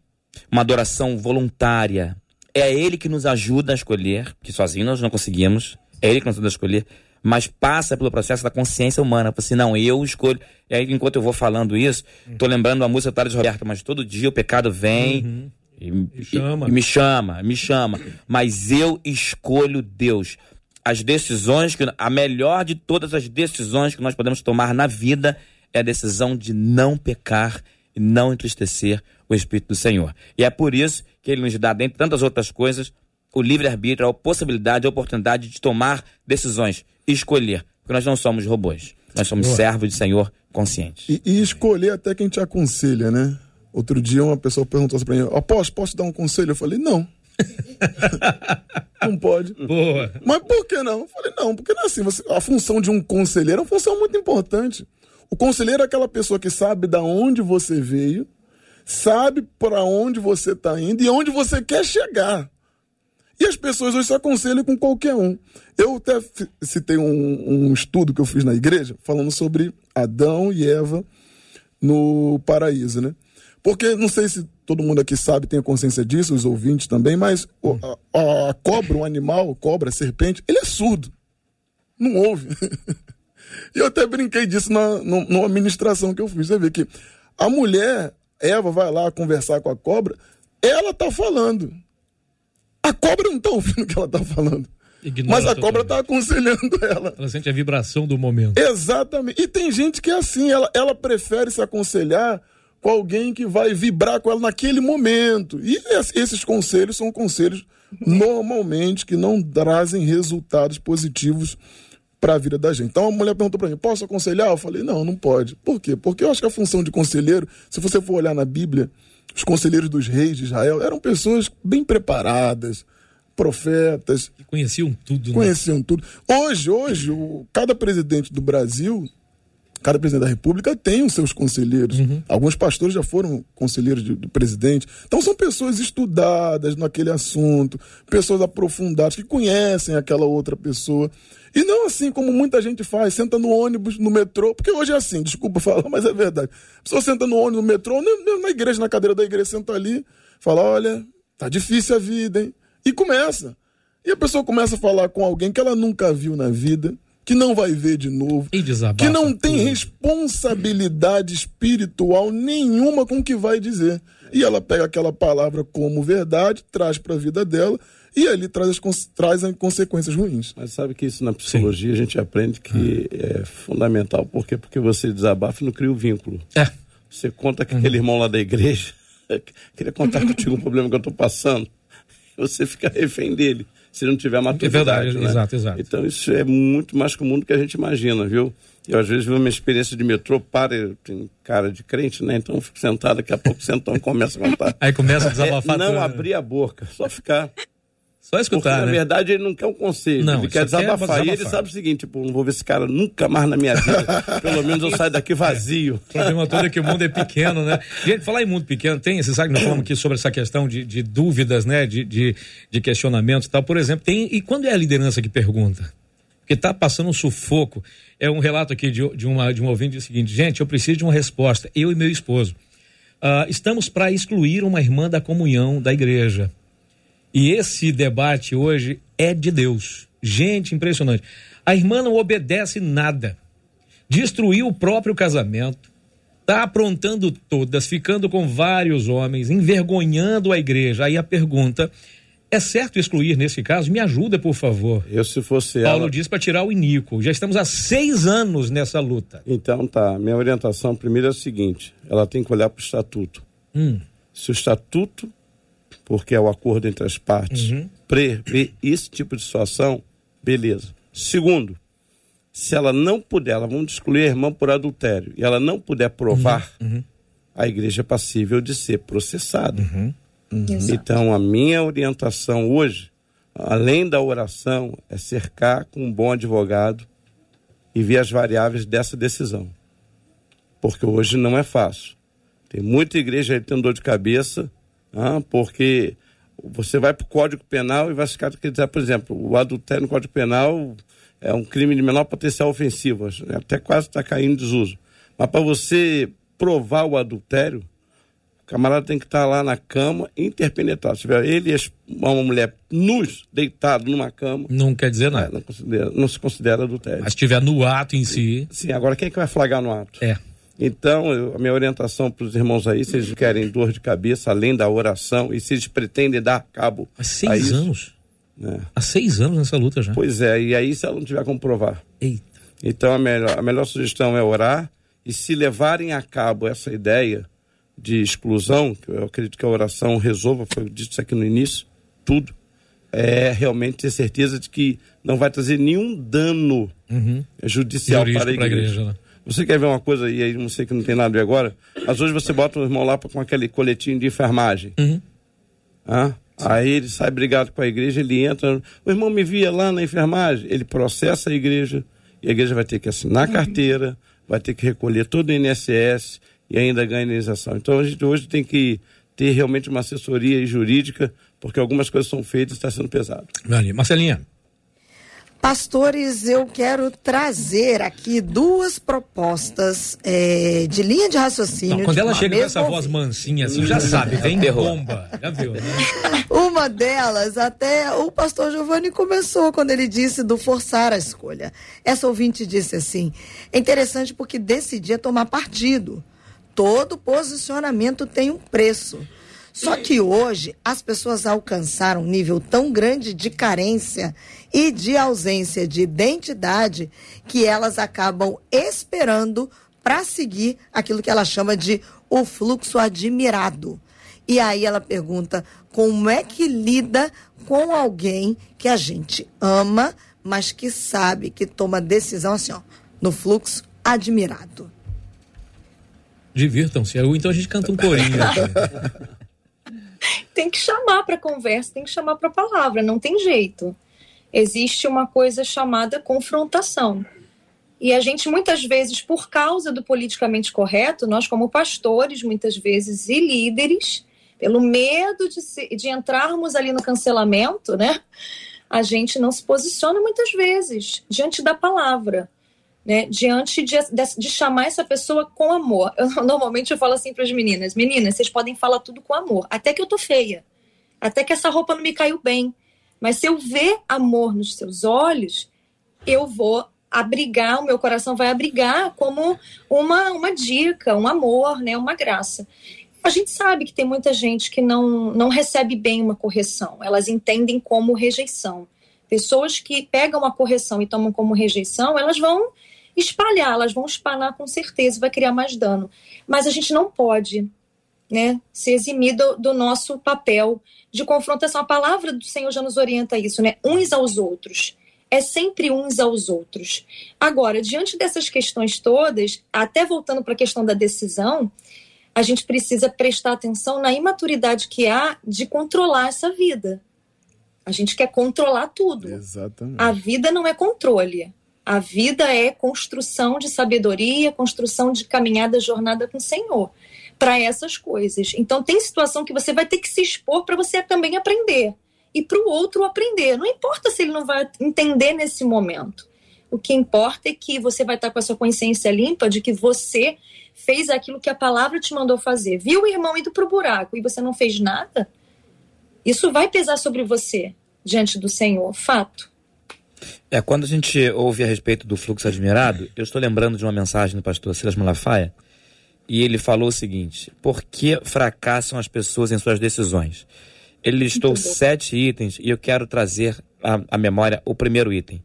Speaker 5: uma adoração voluntária. É Ele que nos ajuda a escolher, que sozinho nós não conseguimos. É Ele que nos ajuda a escolher mas passa pelo processo da consciência humana. Assim, não, eu escolho. E aí, enquanto eu vou falando isso, estou lembrando a música do Thales Roberto, mas todo dia o pecado vem. Uhum. E, me chama. E, e me chama, me chama. Mas eu escolho Deus. As decisões que. A melhor de todas as decisões que nós podemos tomar na vida é a decisão de não pecar e não entristecer o Espírito do Senhor. E é por isso que ele nos dá, dentre tantas outras coisas, o livre-arbítrio, a possibilidade, a oportunidade de tomar decisões escolher, porque nós não somos robôs. Nós somos Boa. servos de Senhor conscientes.
Speaker 6: E, e, escolher até quem te aconselha, né? Outro dia uma pessoa perguntou assim pra mim, após, posso dar um conselho? Eu falei, não. não pode.
Speaker 1: Boa.
Speaker 6: Mas por que não? Eu falei, não, porque não é assim. Você, a função de um conselheiro é uma função muito importante. O conselheiro é aquela pessoa que sabe da onde você veio, sabe para onde você está indo e onde você quer chegar. E as pessoas hoje se aconselham com qualquer um. Eu até citei um, um estudo que eu fiz na igreja falando sobre Adão e Eva no paraíso, né? Porque não sei se todo mundo aqui sabe, tem a consciência disso, os ouvintes também, mas a, a, a cobra, o animal, cobra, serpente, ele é surdo. Não ouve. e eu até brinquei disso na, na, numa ministração que eu fiz. Você vê que a mulher, Eva, vai lá conversar com a cobra, ela tá falando. A cobra não está ouvindo o que ela está falando. Ignora mas a cobra está aconselhando ela.
Speaker 1: Ela sente a vibração do momento.
Speaker 6: Exatamente. E tem gente que é assim, ela, ela prefere se aconselhar com alguém que vai vibrar com ela naquele momento. E esses conselhos são conselhos normalmente que não trazem resultados positivos para a vida da gente. Então a mulher perguntou para mim: posso aconselhar? Eu falei: não, não pode. Por quê? Porque eu acho que a função de conselheiro, se você for olhar na Bíblia, os conselheiros dos reis de Israel eram pessoas bem preparadas, profetas.
Speaker 1: E conheciam tudo,
Speaker 6: né? Conheciam tudo. Hoje, hoje, o, cada presidente do Brasil, cada presidente da República tem os seus conselheiros. Uhum. Alguns pastores já foram conselheiros do presidente. Então são pessoas estudadas naquele assunto, pessoas aprofundadas, que conhecem aquela outra pessoa. E não assim como muita gente faz, senta no ônibus, no metrô, porque hoje é assim, desculpa falar, mas é verdade. A pessoa senta no ônibus, no metrô, na igreja, na cadeira da igreja, senta ali, fala: olha, tá difícil a vida, hein? E começa. E a pessoa começa a falar com alguém que ela nunca viu na vida, que não vai ver de novo, que não tem responsabilidade espiritual nenhuma com o que vai dizer. E ela pega aquela palavra como verdade, traz para a vida dela e ali traz as, traz as consequências ruins.
Speaker 4: Mas sabe que isso na psicologia Sim. a gente aprende que ah. é fundamental. Por quê? Porque você desabafa e não cria o um vínculo.
Speaker 1: É.
Speaker 4: Você conta com uhum. aquele irmão lá da igreja, queria contar contigo um problema que eu estou passando. Você fica refém dele, se não tiver maturidade. É verdade, né?
Speaker 1: exato, exato.
Speaker 4: Então isso é muito mais comum do que a gente imagina, viu? Eu às vezes vi uma experiência de metrô, para, tem cara de crente, né? Então eu fico sentado, daqui a pouco sentão começa a contar.
Speaker 1: Aí começa a desabafar.
Speaker 4: É, não abrir a boca, só ficar.
Speaker 1: Só escutar,
Speaker 4: Porque,
Speaker 1: né?
Speaker 4: na verdade, ele não quer um conselho.
Speaker 1: Não,
Speaker 4: ele quer desabafar. quer. E ele sabe o seguinte, tipo, não vou ver esse cara nunca mais na minha vida. Pelo menos eu saio daqui vazio.
Speaker 1: O problema todo é que o mundo é pequeno, né? Gente, falar em mundo pequeno, tem, você sabe que nós falamos aqui sobre essa questão de, de dúvidas, né? De, de, de questionamentos e tal. Por exemplo, tem. E quando é a liderança que pergunta? Porque tá passando um sufoco. É um relato aqui de, de, uma, de um ouvinte o seguinte: gente, eu preciso de uma resposta. Eu e meu esposo. Uh, estamos para excluir uma irmã da comunhão da igreja. E esse debate hoje é de Deus. Gente, impressionante. A irmã não obedece nada. Destruiu o próprio casamento. Está aprontando todas, ficando com vários homens, envergonhando a igreja. Aí a pergunta: é certo excluir nesse caso? Me ajuda, por favor.
Speaker 4: Eu, se fosse
Speaker 1: Paulo ela... diz para tirar o Inico. Já estamos há seis anos nessa luta.
Speaker 4: Então tá. Minha orientação primeiro é a seguinte: ela tem que olhar para o estatuto.
Speaker 1: Hum.
Speaker 4: Se o estatuto porque é o acordo entre as partes, uhum. prevê esse tipo de situação, beleza. Segundo, se ela não puder, ela vamos excluir a irmã por adultério, e ela não puder provar, uhum. Uhum. a igreja é passível de ser processada.
Speaker 1: Uhum.
Speaker 4: Uhum. Então, a minha orientação hoje, além da oração, é cercar com um bom advogado e ver as variáveis dessa decisão. Porque hoje não é fácil. Tem muita igreja aí tendo dor de cabeça, ah, porque você vai para o Código Penal e vai ficar, quer dizer, por exemplo, o adultério no Código Penal é um crime de menor potencial ofensivo, até quase está caindo em desuso. Mas para você provar o adultério, o camarada tem que estar tá lá na cama, interpenetrado. Se tiver ele e uma mulher nus, deitado numa cama.
Speaker 1: Não quer dizer nada.
Speaker 4: É, não, não, se considera adultério.
Speaker 1: Mas se estiver no ato em si.
Speaker 4: Sim, agora quem é que vai flagrar no ato?
Speaker 1: É.
Speaker 4: Então, eu, a minha orientação para os irmãos aí, se eles querem dor de cabeça além da oração e se eles pretendem dar cabo.
Speaker 1: Há seis isso, anos? É. Há seis anos nessa luta já.
Speaker 4: Pois é, e aí se ela não tiver como provar.
Speaker 1: Eita.
Speaker 4: Então, a melhor, a melhor sugestão é orar e se levarem a cabo essa ideia de exclusão, que eu acredito que a oração resolva, foi dito isso aqui no início, tudo, é realmente ter certeza de que não vai trazer nenhum dano
Speaker 1: uhum.
Speaker 4: judicial para a igreja. igreja né? Você quer ver uma coisa, e aí não sei que não tem nada a ver agora, mas hoje você bota o irmão lá com aquele coletinho de enfermagem.
Speaker 1: Uhum.
Speaker 4: Ah? Aí ele sai brigado com a igreja, ele entra. O irmão me via lá na enfermagem, ele processa a igreja, e a igreja vai ter que assinar a carteira, vai ter que recolher todo o INSS e ainda ganha indenização. Então a gente hoje tem que ter realmente uma assessoria jurídica, porque algumas coisas são feitas e está sendo pesado.
Speaker 1: Marcelinha.
Speaker 2: Pastores, eu quero trazer aqui duas propostas é, de linha de raciocínio. Não,
Speaker 1: quando ela chega com essa voz mansinha assim, já sabe, vem bomba. Já viu, né?
Speaker 2: Uma delas, até o pastor Giovanni começou quando ele disse do forçar a escolha. Essa ouvinte disse assim: é interessante porque decidir é tomar partido. Todo posicionamento tem um preço. Só que hoje as pessoas alcançaram um nível tão grande de carência e de ausência de identidade que elas acabam esperando para seguir aquilo que ela chama de o fluxo admirado. E aí ela pergunta como é que lida com alguém que a gente ama, mas que sabe que toma decisão assim, ó, no fluxo admirado.
Speaker 1: Divirtam-se. Então a gente canta um corinho.
Speaker 3: tem que chamar para conversa, tem que chamar para palavra, não tem jeito. Existe uma coisa chamada confrontação. E a gente, muitas vezes, por causa do politicamente correto, nós, como pastores, muitas vezes, e líderes, pelo medo de, se, de entrarmos ali no cancelamento, né? A gente não se posiciona muitas vezes diante da palavra né, diante de, de, de, chamar essa pessoa com amor. Eu, normalmente eu falo assim para as meninas: meninas, vocês podem falar tudo com amor, até que eu tô feia, até que essa roupa não me caiu bem. Mas se eu ver amor nos seus olhos, eu vou abrigar, o meu coração vai abrigar como uma, uma dica, um amor, né, uma graça. A gente sabe que tem muita gente que não, não recebe bem uma correção, elas entendem como rejeição. Pessoas que pegam a correção e tomam como rejeição, elas vão espalhar, elas vão espalhar com certeza, vai criar mais dano. Mas a gente não pode né, se eximir do, do, nosso papel de confrontação. A palavra do Senhor já nos orienta isso, né? Uns aos outros. É sempre uns aos outros. Agora, diante dessas questões todas, até voltando para a questão da decisão, a gente precisa prestar atenção na imaturidade que há de controlar essa vida. A gente quer controlar tudo.
Speaker 6: Exatamente.
Speaker 3: A vida não é controle. A vida é construção de sabedoria, construção de caminhada, jornada com o Senhor para essas coisas. Então tem situação que você vai ter que se expor para você também aprender e para o outro aprender. Não importa se ele não vai entender nesse momento. O que importa é que você vai estar com a sua consciência limpa de que você fez aquilo que a palavra te mandou fazer. Viu o irmão indo para o buraco e você não fez nada? Isso vai pesar sobre você diante do Senhor, fato.
Speaker 5: É, quando a gente ouve a respeito do fluxo admirado, eu estou lembrando de uma mensagem do pastor Silas Malafaia, e ele falou o seguinte: Por que fracassam as pessoas em suas decisões? Ele listou sete itens e eu quero trazer à, memória o primeiro item,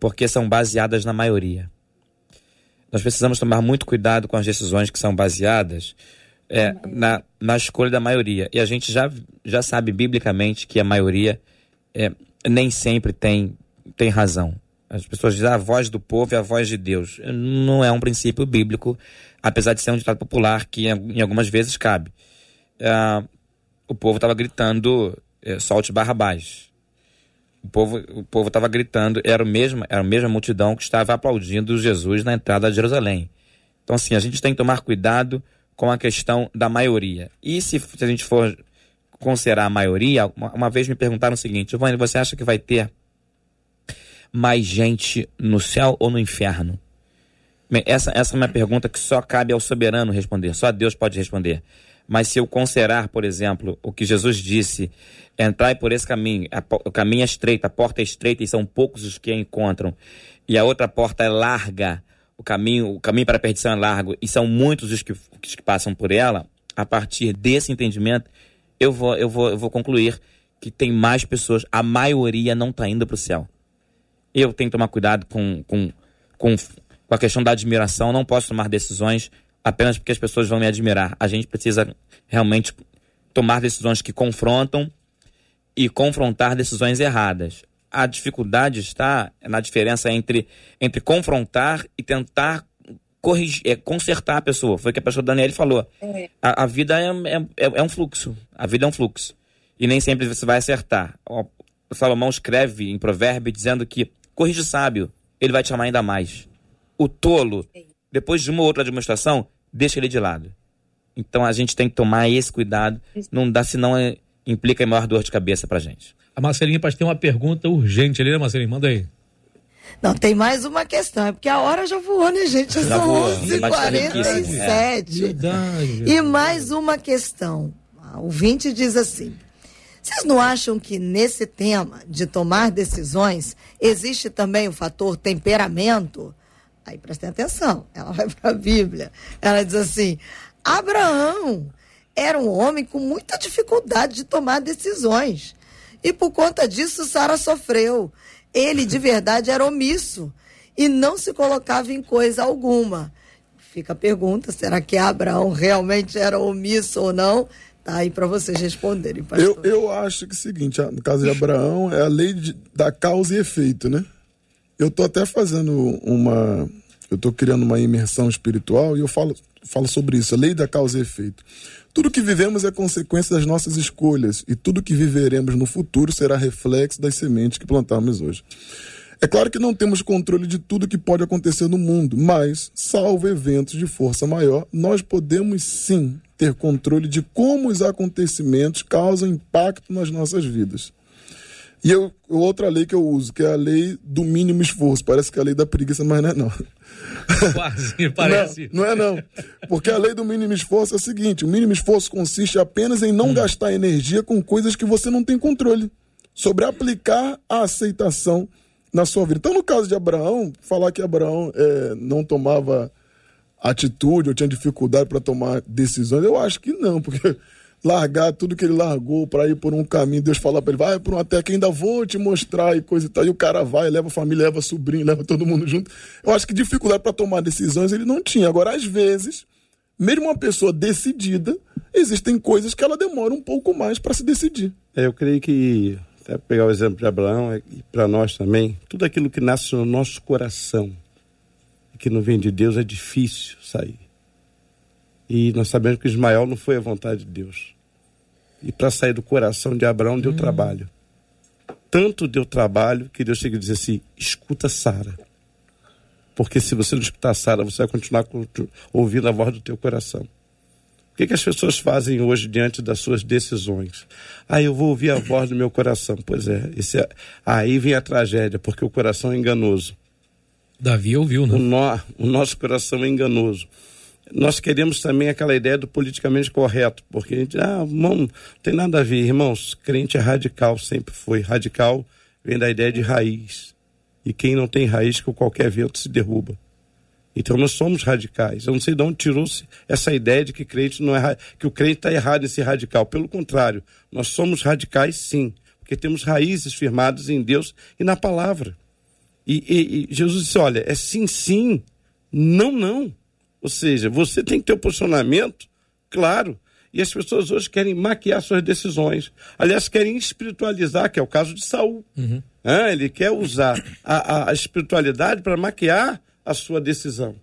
Speaker 5: porque são baseadas na maioria. Nós precisamos tomar muito cuidado com as decisões que são baseadas é, na, na escolha da maioria. E a gente já, já sabe biblicamente que a maioria é, nem sempre tem tem razão. As pessoas dizem ah, a voz do povo é a voz de Deus. Não é um princípio bíblico, apesar de ser um ditado popular que em algumas vezes cabe. Ah, o povo estava gritando é, solte Barrabás. O povo o povo estava gritando, era, o mesmo, era a mesma multidão que estava aplaudindo Jesus na entrada de Jerusalém. Então, assim, a gente tem que tomar cuidado com a questão da maioria. E se, se a gente for considerar a maioria, uma, uma, vez me perguntaram o seguinte: Giovanni, você acha que vai ter mais gente no céu ou no inferno? Essa, essa é uma pergunta que só cabe ao soberano responder, só Deus pode responder. Mas se eu considerar, por exemplo, o que Jesus disse, entrai por esse caminho, a, o caminho é estreito, a porta é estreita e são poucos os que a encontram, e a outra porta é larga, o caminho, o caminho para a perdição é largo, e são muitos os que, os que passam por ela, a partir desse entendimento, eu vou, eu vou, eu vou concluir que tem mais pessoas, a maioria não está indo para o céu. Eu tenho que tomar cuidado com, com, com, com a questão da admiração, não posso tomar decisões apenas porque as pessoas vão me admirar. A gente precisa realmente tomar decisões que confrontam e confrontar decisões erradas. A dificuldade está na diferença entre, entre confrontar e tentar corrigir, é, consertar a pessoa. Foi o que a pessoa Daniele falou. É. A, a, vida é, é, é, um fluxo. A vida é um fluxo. E nem sempre você vai acertar. O Salomão escreve em provérbio dizendo que corrige o sábio, ele vai te amar ainda mais. O tolo, depois de uma outra demonstração, deixa ele de lado. Então a gente tem que tomar esse cuidado. Não dá, senão é, implica em maior dor de cabeça pra gente.
Speaker 1: A Marcelinha parece ter uma pergunta urgente ali, né, Marcelinha? Manda aí.
Speaker 2: Não, tem mais uma questão, é porque a hora já voou, né, gente? Já São 11h47. É. E mais uma questão. O 20 diz assim: vocês não acham que nesse tema de tomar decisões existe também o fator temperamento? Aí prestem atenção, ela vai para a Bíblia. Ela diz assim: Abraão era um homem com muita dificuldade de tomar decisões. E por conta disso, Sara sofreu. Ele, de verdade, era omisso e não se colocava em coisa alguma. Fica a pergunta: será que Abraão realmente era omisso ou não? Tá aí para vocês responderem,
Speaker 6: pastor. Eu, eu acho que é o seguinte: no caso de Abraão, é a lei de, da causa e efeito, né? Eu tô até fazendo uma. Eu tô criando uma imersão espiritual e eu falo, falo sobre isso, a lei da causa e efeito. Tudo que vivemos é consequência das nossas escolhas e tudo que viveremos no futuro será reflexo das sementes que plantamos hoje. É claro que não temos controle de tudo que pode acontecer no mundo, mas, salvo eventos de força maior, nós podemos sim ter controle de como os acontecimentos causam impacto nas nossas vidas. E eu, outra lei que eu uso, que é a lei do mínimo esforço. Parece que é a lei da preguiça, mas não é não.
Speaker 1: Quase, parece.
Speaker 6: Não, não é não. Porque a lei do mínimo esforço é o seguinte: o mínimo esforço consiste apenas em não hum. gastar energia com coisas que você não tem controle. Sobre aplicar a aceitação na sua vida. Então, no caso de Abraão, falar que Abraão é, não tomava atitude ou tinha dificuldade para tomar decisões, eu acho que não, porque largar tudo que ele largou para ir por um caminho, Deus falar para ele, vai por um até que ainda vou te mostrar e coisa e tal. E o cara vai, leva a família, leva sobrinho, leva todo mundo junto. Eu acho que dificuldade para tomar decisões ele não tinha. Agora, às vezes, mesmo uma pessoa decidida, existem coisas que ela demora um pouco mais para se decidir.
Speaker 4: É, eu creio que, até pegar o exemplo de Abraão, é, e para nós também, tudo aquilo que nasce no nosso coração que não vem de Deus é difícil sair. E nós sabemos que Ismael não foi a vontade de Deus. E para sair do coração de Abraão deu hum. trabalho. Tanto deu trabalho que Deus chega a dizer assim: escuta Sara. Porque se você não escutar Sara, você vai continuar ouvindo a voz do teu coração. O que, que as pessoas fazem hoje diante das suas decisões? Ah, eu vou ouvir a voz do meu coração. Pois é, é... aí vem a tragédia, porque o coração é enganoso.
Speaker 1: Davi ouviu, né?
Speaker 4: O, o nosso coração é enganoso nós queremos também aquela ideia do politicamente correto, porque a gente, ah, não tem nada a ver, irmãos, crente é radical, sempre foi. Radical vem da ideia de raiz. E quem não tem raiz, com qualquer vento se derruba. Então nós somos radicais. Eu não sei de onde tirou-se essa ideia de que crente não é que o crente está errado em ser radical. Pelo contrário, nós somos radicais sim, porque temos raízes firmadas em Deus e na palavra. E, e, e Jesus disse: olha, é sim, sim, não, não. Ou seja, você tem que ter o um posicionamento claro. E as pessoas hoje querem maquiar suas decisões. Aliás, querem espiritualizar, que é o caso de Saul. Uhum. Ah, ele quer usar a, a, espiritualidade para maquiar a sua decisão.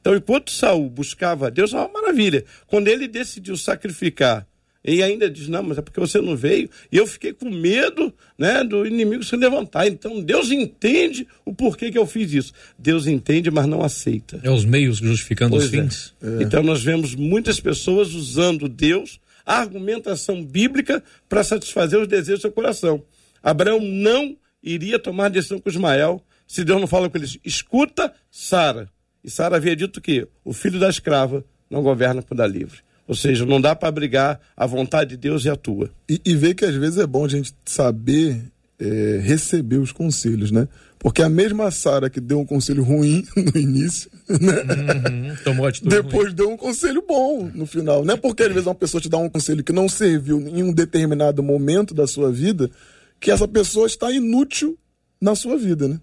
Speaker 4: Então, enquanto Saul buscava a Deus, é uma maravilha. Quando ele decidiu sacrificar E ainda diz: Não, mas é porque você não veio. E eu fiquei com medo né, do inimigo se levantar. Então Deus entende o porquê que eu fiz isso. Deus entende, mas não aceita.
Speaker 1: É os meios justificando pois os é. fins.
Speaker 4: É. Então nós vemos muitas pessoas usando Deus, a argumentação bíblica, para satisfazer os desejos do seu coração. Abraão não iria tomar decisão com Ismael se Deus não fala com eles. Escuta Sara. E Sara havia dito que o filho da escrava não governa por dar livre. Ou seja, não dá para brigar a vontade de Deus e a tua.
Speaker 6: E, e ver que às vezes é bom a gente saber é, receber os conselhos, né? Porque a mesma Sara que deu um conselho ruim no início, né? Uhum, tomou atitude Depois ruim. deu um conselho bom no final. Não é porque às vezes uma pessoa te dá um conselho que não serviu em um determinado momento da sua vida que essa pessoa está inútil na sua vida, né?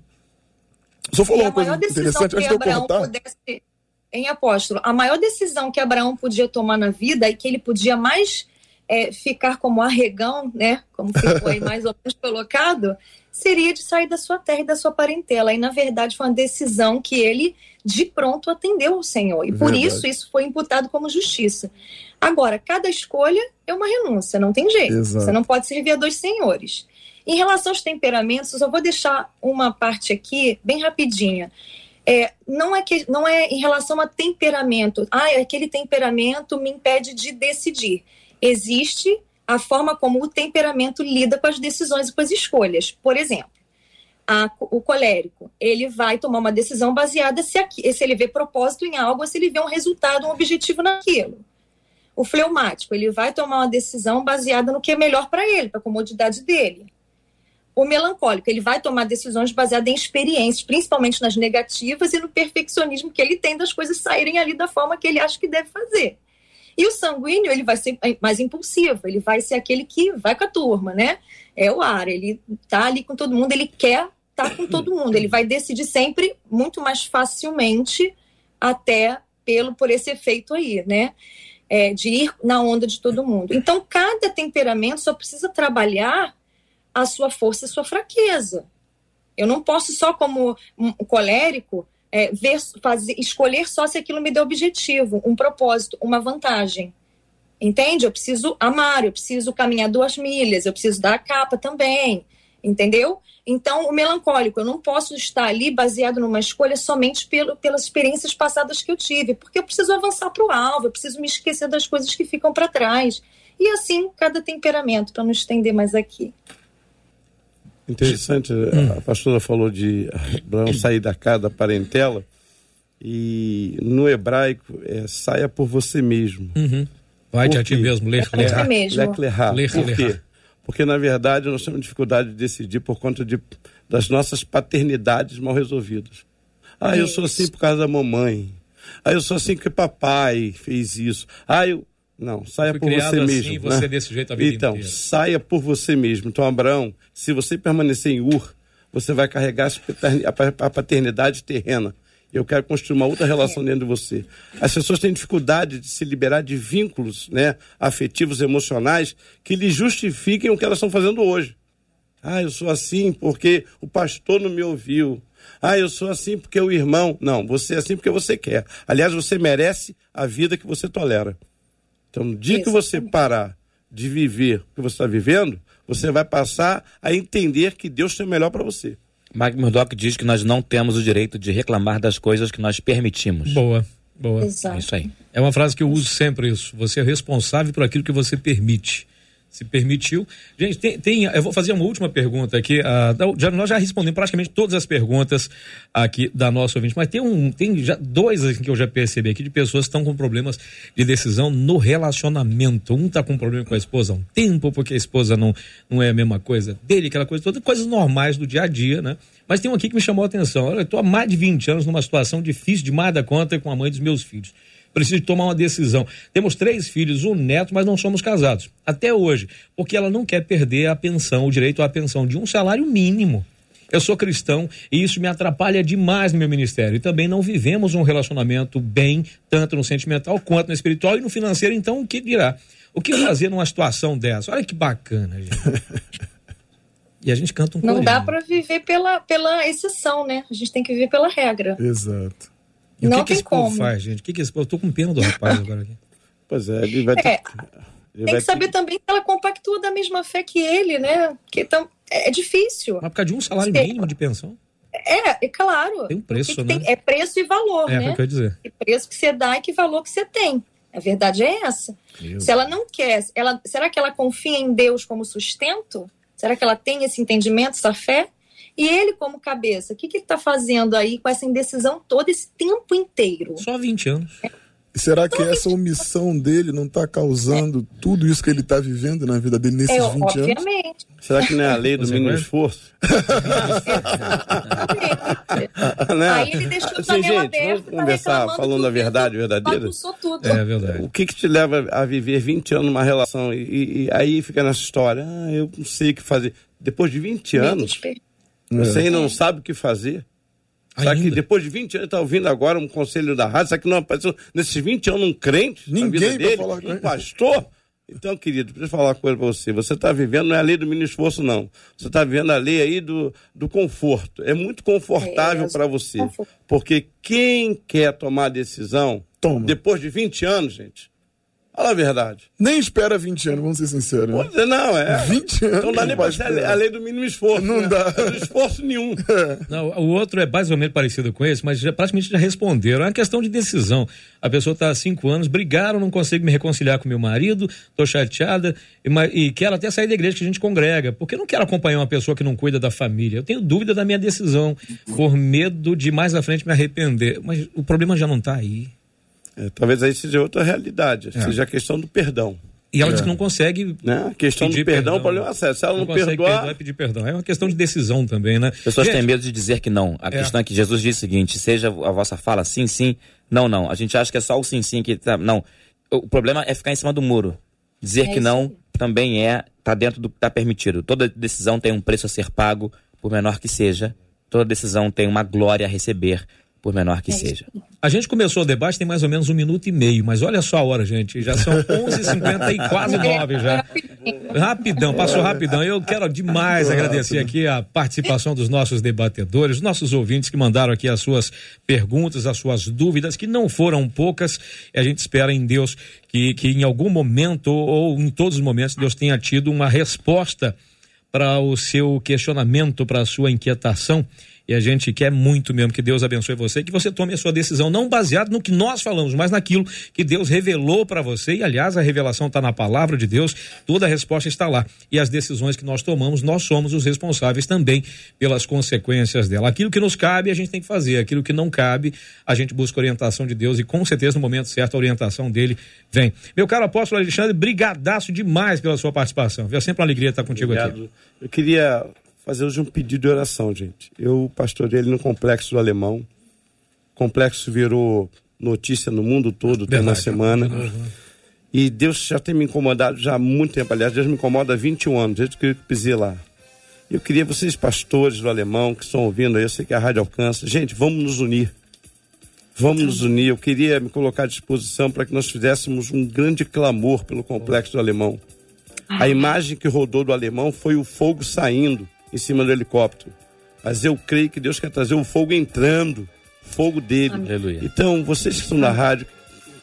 Speaker 6: Só falou uma coisa interessante antes de eu cortar. Pudesse
Speaker 3: em apóstolo, a maior decisão que Abraão podia tomar na vida e que ele podia mais é, ficar como arregão, né, como ficou aí mais ou menos colocado, seria de sair da sua terra e da sua parentela. E na verdade foi uma decisão que ele de pronto atendeu ao Senhor. E por isso isso foi imputado como justiça. Agora, cada escolha é uma renúncia, não tem jeito. Exato. Você não pode servir a dois senhores. Em relação aos temperamentos, eu vou deixar uma parte aqui bem rapidinha é, não, é que, não é em relação a temperamento. Ah, aquele temperamento me impede de decidir. Existe a forma como o temperamento lida com as decisões e com as escolhas. Por exemplo, a, o colérico, ele vai tomar uma decisão baseada se, aqui, se ele vê propósito em algo se ele vê um resultado, um objetivo naquilo. O fleumático, ele vai tomar uma decisão baseada no que é melhor para ele, para a comodidade dele o melancólico, ele vai tomar decisões baseadas em experiências, principalmente nas negativas e no perfeccionismo que ele tem das coisas saírem ali da forma que ele acha que deve fazer. E o sanguíneo, ele vai ser mais impulsivo, ele vai ser aquele que vai com a turma, né? É o ar, ele tá ali com todo mundo, ele quer estar tá com todo mundo, ele vai decidir sempre muito mais facilmente, até pelo por esse efeito aí, né? É, de ir na onda de todo mundo. Então, cada temperamento só precisa trabalhar a sua força e sua fraqueza. Eu não posso só como um colérico é, ver, fazer, escolher só se aquilo me deu objetivo, um propósito, uma vantagem. Entende? Eu preciso amar, eu preciso caminhar duas milhas, eu preciso dar a capa também. Entendeu? Então, o melancólico, eu não posso estar ali baseado numa escolha somente pelo, pelas experiências passadas que eu tive, porque eu preciso avançar para o alvo, eu preciso me esquecer das coisas que ficam para trás. E assim, cada temperamento, para não estender mais aqui.
Speaker 4: Interessante, hum. a pastora falou de Abraão sair da casa da parentela e no hebraico é saia por você mesmo.
Speaker 1: Uhum. Vai de a ti mesmo, ler,
Speaker 4: ler, ler, ler, Por quê? Porque na verdade nós temos dificuldade de decidir por conta de, das nossas paternidades mal resolvidas. Ah, eu sou assim por causa da mamãe. Ah, eu sou assim porque papai fez isso. Ah, eu não, saia por você assim, mesmo.
Speaker 1: Você né? desse jeito a vida
Speaker 4: então,
Speaker 1: inteira.
Speaker 4: saia por você mesmo. Então, Abraão, se você permanecer em Ur, você vai carregar a paternidade terrena. Eu quero construir uma outra relação dentro de você. As pessoas têm dificuldade de se liberar de vínculos né, afetivos, emocionais, que lhes justifiquem o que elas estão fazendo hoje. Ah, eu sou assim porque o pastor não me ouviu. Ah, eu sou assim porque o irmão. Não, você é assim porque você quer. Aliás, você merece a vida que você tolera. Então, no dia Isso. que você parar de viver o que você está vivendo, você vai passar a entender que Deus tem o melhor para você.
Speaker 5: Mike Murdock diz que nós não temos o direito de reclamar das coisas que nós permitimos.
Speaker 1: Boa, boa. Exato. É isso aí. É uma frase que eu uso sempre isso. Você é responsável por aquilo que você permite se permitiu. Gente, tem, tem, eu vou fazer uma última pergunta aqui. Uh, já, nós já respondemos praticamente todas as perguntas aqui da nossa ouvinte, mas tem um, tem já dois assim, que eu já percebi aqui de pessoas que estão com problemas de decisão no relacionamento. Um está com problema com a esposa há um tempo, porque a esposa não, não é a mesma coisa dele, aquela coisa toda, coisas normais do dia a dia, né? Mas tem um aqui que me chamou a atenção. Olha, eu estou há mais de 20 anos numa situação difícil demais da conta com a mãe dos meus filhos preciso tomar uma decisão. Temos três filhos, um neto, mas não somos casados. Até hoje, porque ela não quer perder a pensão, o direito à pensão de um salário mínimo. Eu sou cristão e isso me atrapalha demais no meu ministério. E também não vivemos um relacionamento bem, tanto no sentimental quanto no espiritual e no financeiro. Então, o que dirá? O que fazer numa situação dessa? Olha que bacana, gente. E a gente canta um
Speaker 3: Não dá para viver pela, pela exceção, né? A gente tem que viver pela regra.
Speaker 6: Exato.
Speaker 1: E não o que, que esse como. povo faz, gente? O que, que esse povo... Eu tô com pena do rapaz agora aqui.
Speaker 4: Pois é, ele vai ter... É.
Speaker 3: Tem que saber também que ela compactua da mesma fé que ele, né? Que então, é difícil.
Speaker 1: Mas por causa de um salário mínimo de pensão?
Speaker 3: É, é claro.
Speaker 1: Tem um preço, né?
Speaker 3: Tem, é preço e valor,
Speaker 1: é,
Speaker 3: né?
Speaker 1: É, que eu dizer.
Speaker 3: Que preço que você dá e que valor que você tem. A verdade é essa. Meu. Se ela não quer, ela, será que ela confia em Deus como sustento? Será que ela tem esse entendimento, essa fé? E ele, como cabeça, o que, que ele está fazendo aí com essa indecisão todo esse tempo inteiro?
Speaker 1: Só 20 anos.
Speaker 6: É. Será que essa omissão dele não está causando é. tudo isso que ele está vivendo na vida dele nesses é, 20
Speaker 3: obviamente.
Speaker 6: anos?
Speaker 4: Será que não é a lei do mínimo esforço?
Speaker 3: né? Aí ele deixou assim,
Speaker 4: gente, vamos conversar falando a verdade verdadeira?
Speaker 3: Tudo.
Speaker 1: É verdade.
Speaker 4: O que, que te leva a viver 20 anos numa relação e, e, e aí fica nessa história? Ah, eu não sei o que fazer. Depois de 20 anos, você ainda não sabe o que fazer. Será que depois de 20 anos está ouvindo agora um conselho da rádio? Será que não apareceu nesses 20 anos um crente?
Speaker 6: Ninguém
Speaker 4: dele,
Speaker 6: falar
Speaker 4: um pastor? Então, querido, preciso falar uma coisa para você. Você está vivendo, não é a lei do mínimo esforço, não. Você está vivendo a lei aí do, do conforto. É muito confortável é, para você. Porque quem quer tomar decisão, Toma. depois de 20 anos, gente, Fala a verdade.
Speaker 6: Nem espera 20 anos, vamos ser sinceros.
Speaker 4: Né? Dizer, não, é.
Speaker 6: 20 anos.
Speaker 4: Não dá nem pra ser a lei do mínimo esforço.
Speaker 6: Não
Speaker 4: né?
Speaker 6: dá.
Speaker 4: Não esforço nenhum.
Speaker 1: É. Não, o outro é menos parecido com esse, mas já, praticamente já responderam. É uma questão de decisão. A pessoa está há cinco anos, brigaram, não consigo me reconciliar com meu marido, estou chateada e, e quero até sair da igreja que a gente congrega, porque não quero acompanhar uma pessoa que não cuida da família. Eu tenho dúvida da minha decisão, por medo de mais à frente me arrepender. Mas o problema já não está aí.
Speaker 4: É, talvez aí seja outra realidade, é. seja a questão do perdão.
Speaker 1: E ela é. diz que não consegue.
Speaker 4: Né? A questão do perdão, perdão. o problema é sério. Se ela não, não perdoar.
Speaker 1: Perdoar, pedir perdão. É uma questão de decisão também, né? As
Speaker 5: pessoas Gente, têm medo de dizer que não. A é. questão é que Jesus diz o seguinte: seja a vossa fala sim, sim, não, não. A gente acha que é só o sim, sim que tá. Não. O problema é ficar em cima do muro. Dizer é que não também é. Está dentro do que está permitido. Toda decisão tem um preço a ser pago, por menor que seja. Toda decisão tem uma glória a receber por menor que é seja.
Speaker 1: A gente começou o debate tem mais ou menos um minuto e meio, mas olha só a hora, gente. Já são 11h50 e quase nove já. Rapidão, passou rapidão. Eu quero demais agradecer aqui a participação dos nossos debatedores, nossos ouvintes que mandaram aqui as suas perguntas, as suas dúvidas, que não foram poucas. E a gente espera em Deus que, que em algum momento ou em todos os momentos Deus tenha tido uma resposta para o seu questionamento, para a sua inquietação e a gente quer muito mesmo que Deus abençoe você, que você tome a sua decisão não baseado no que nós falamos, mas naquilo que Deus revelou para você. E aliás, a revelação está na palavra de Deus, toda a resposta está lá. E as decisões que nós tomamos, nós somos os responsáveis também pelas consequências dela. Aquilo que nos cabe, a gente tem que fazer. Aquilo que não cabe, a gente busca orientação de Deus e com certeza no momento certo a orientação dele vem. Meu caro apóstolo Alexandre, brigadaço demais pela sua participação. É sempre uma alegria estar contigo
Speaker 4: Obrigado.
Speaker 1: aqui.
Speaker 4: Eu queria fazer hoje um pedido de oração, gente. Eu pastorei ele no Complexo do Alemão. O complexo virou notícia no mundo todo, tem na semana. E Deus já tem me incomodado já há muito tempo. Aliás, Deus me incomoda há 21 anos, desde que eu pisei lá. Eu queria vocês, pastores do Alemão, que estão ouvindo aí, eu sei que a rádio alcança. Gente, vamos nos unir. Vamos nos unir. Eu queria me colocar à disposição para que nós fizéssemos um grande clamor pelo complexo do Alemão. A imagem que rodou do Alemão foi o fogo saindo em cima do helicóptero. Mas eu creio que Deus quer trazer o fogo entrando, fogo dele.
Speaker 5: Aleluia.
Speaker 4: Então, vocês que estão na rádio,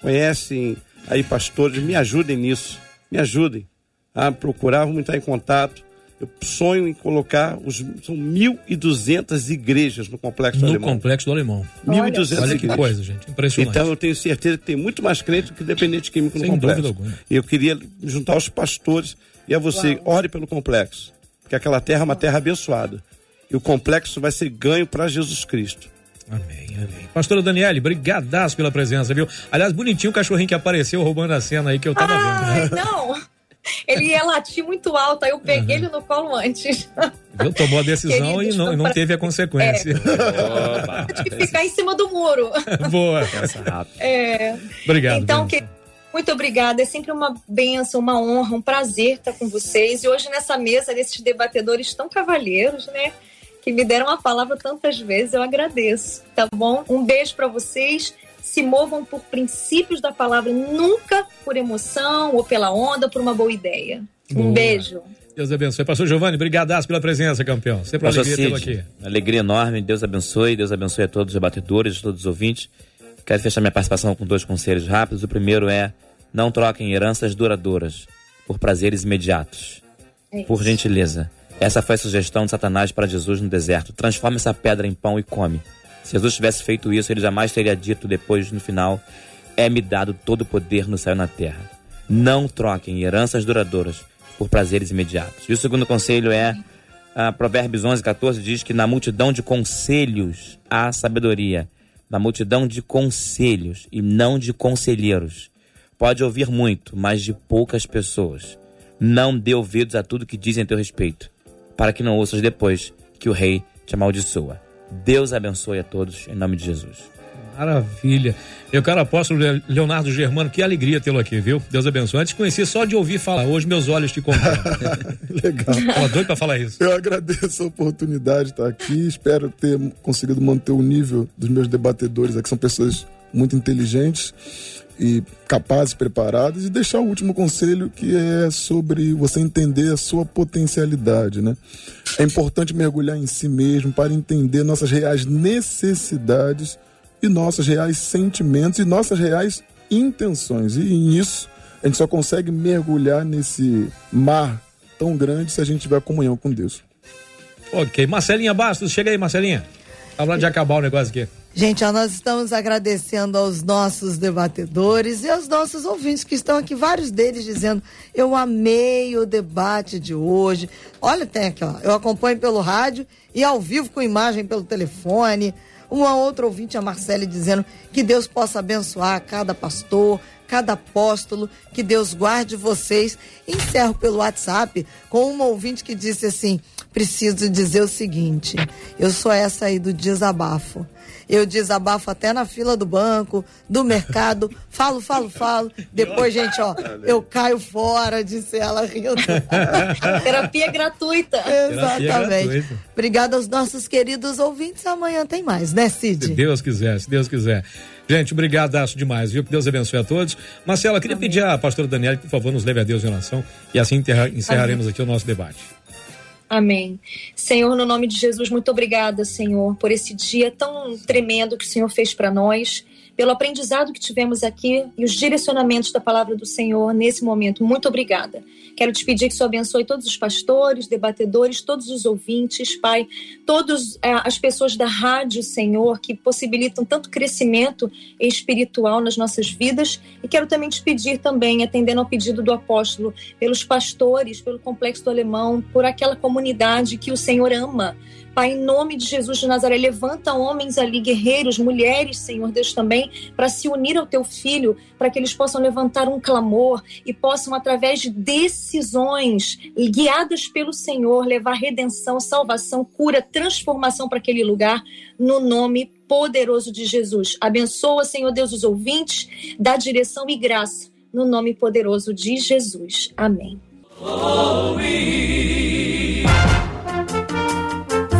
Speaker 4: conhecem aí pastores, me ajudem nisso. Me ajudem a procurar, vamos entrar em contato. Eu sonho em colocar os são 1.200 igrejas no complexo
Speaker 1: no
Speaker 4: do Alemão.
Speaker 1: No complexo do Alemão.
Speaker 4: 1.200
Speaker 1: Olha que coisa, gente. Impressionante.
Speaker 4: Então eu tenho certeza que tem muito mais crente do que dependente químico
Speaker 1: Sem
Speaker 4: no complexo.
Speaker 1: Dúvida alguma.
Speaker 4: Eu queria juntar os pastores e a você, Uau. ore pelo complexo porque aquela terra é uma terra abençoada. E o complexo vai ser ganho para Jesus Cristo.
Speaker 1: Amém, amém. Pastora Daniele, brigadaço pela presença, viu? Aliás, bonitinho o cachorrinho que apareceu roubando a cena aí que eu tava
Speaker 3: Ai,
Speaker 1: vendo.
Speaker 3: Não, ele ia latir muito alto, aí eu peguei uhum. ele no colo antes.
Speaker 1: Ele tomou a decisão e não, não teve a consequência.
Speaker 3: É. Tem que ficar em cima do muro.
Speaker 1: Boa.
Speaker 3: É.
Speaker 1: Obrigado.
Speaker 3: Então, que muito obrigada, é sempre uma benção, uma honra, um prazer estar com vocês. E hoje nessa mesa desses debatedores tão cavalheiros, né? Que me deram a palavra tantas vezes, eu agradeço, tá bom? Um beijo para vocês. Se movam por princípios da palavra, nunca por emoção ou pela onda, por uma boa ideia. Um boa. beijo.
Speaker 1: Deus abençoe. Pastor Giovanni, brigadaço pela presença, campeão. Sempre uma alegria tê-lo aqui.
Speaker 5: Alegria enorme. Deus abençoe. Deus abençoe a todos os debatedores, todos os ouvintes. Quero fechar minha participação com dois conselhos rápidos. O primeiro é não troquem heranças duradouras. por prazeres imediatos. É por gentileza. Essa foi a sugestão de Satanás para Jesus no deserto. Transforme essa pedra em pão e come. Se Jesus tivesse feito isso, ele jamais teria dito depois, no final, é-me dado todo o poder no céu e na terra. Não troquem heranças duradouras por prazeres imediatos. E o segundo conselho é, uh, Provérbios 11, 14 diz que na multidão de conselhos há sabedoria. Na multidão de conselhos e não de conselheiros. Pode ouvir muito, mas de poucas pessoas. Não dê ouvidos a tudo que dizem a teu respeito, para que não ouças depois que o rei te amaldiçoa. Deus abençoe a todos, em nome de Jesus.
Speaker 1: Maravilha. Meu caro apóstolo Leonardo Germano, que alegria tê-lo aqui, viu? Deus abençoe. Antes de conhecer só de ouvir falar, hoje meus olhos te contemplam.
Speaker 6: Legal.
Speaker 1: Tava doido pra falar isso.
Speaker 6: Eu agradeço a oportunidade de estar aqui. Espero ter conseguido manter o nível dos meus debatedores aqui. São pessoas muito inteligentes e capazes, preparadas, e deixar o último conselho que é sobre você entender a sua potencialidade, né? É importante mergulhar em si mesmo para entender nossas reais necessidades e nossos reais sentimentos e nossas reais intenções. E nisso a gente só consegue mergulhar nesse mar tão grande se a gente tiver comunhão com Deus.
Speaker 1: Ok. Marcelinha Bastos, chega aí, Marcelinha. Tá de acabar o negócio aqui.
Speaker 2: Gente, ó, nós estamos agradecendo aos nossos debatedores e aos nossos ouvintes que estão aqui, vários deles dizendo: Eu amei o debate de hoje. Olha, tem aqui, ó. Eu acompanho pelo rádio e ao vivo com imagem pelo telefone. Uma outra ouvinte, a Marcele, dizendo que Deus possa abençoar cada pastor, cada apóstolo, que Deus guarde vocês. Encerro pelo WhatsApp com uma ouvinte que disse assim: preciso dizer o seguinte, eu sou essa aí do desabafo. Eu desabafo até na fila do banco, do mercado, falo, falo, falo. Depois, gente, ó, eu caio fora, disse ela rindo.
Speaker 3: Terapia gratuita.
Speaker 2: Exatamente. Gratuita. Obrigada aos nossos queridos ouvintes. Amanhã tem mais, né, Cid?
Speaker 1: Se Deus quiser, se Deus quiser. Gente, obrigado acho demais, viu? Que Deus abençoe a todos. Marcela, queria Amém. pedir à pastora Daniela que, por favor, nos leve a Deus em oração e assim encerraremos Amém. aqui o nosso debate.
Speaker 3: Amém. Senhor, no nome de Jesus, muito obrigada, Senhor, por esse dia tão tremendo que o Senhor fez para nós pelo aprendizado que tivemos aqui e os direcionamentos da palavra do Senhor nesse momento. Muito obrigada. Quero te pedir que o Senhor abençoe todos os pastores, debatedores, todos os ouvintes, Pai, todas é, as pessoas da rádio, Senhor, que possibilitam tanto crescimento espiritual nas nossas vidas. E quero também te pedir também, atendendo ao pedido do apóstolo, pelos pastores, pelo Complexo do Alemão, por aquela comunidade que o Senhor ama Pai, em nome de Jesus de Nazaré, levanta homens ali, guerreiros, mulheres, Senhor Deus, também, para se unir ao teu filho, para que eles possam levantar um clamor e possam, através de decisões guiadas pelo Senhor, levar redenção, salvação, cura, transformação para aquele lugar, no nome poderoso de Jesus. Abençoa, Senhor Deus, os ouvintes, dá direção e graça, no nome poderoso de Jesus. Amém. Oh,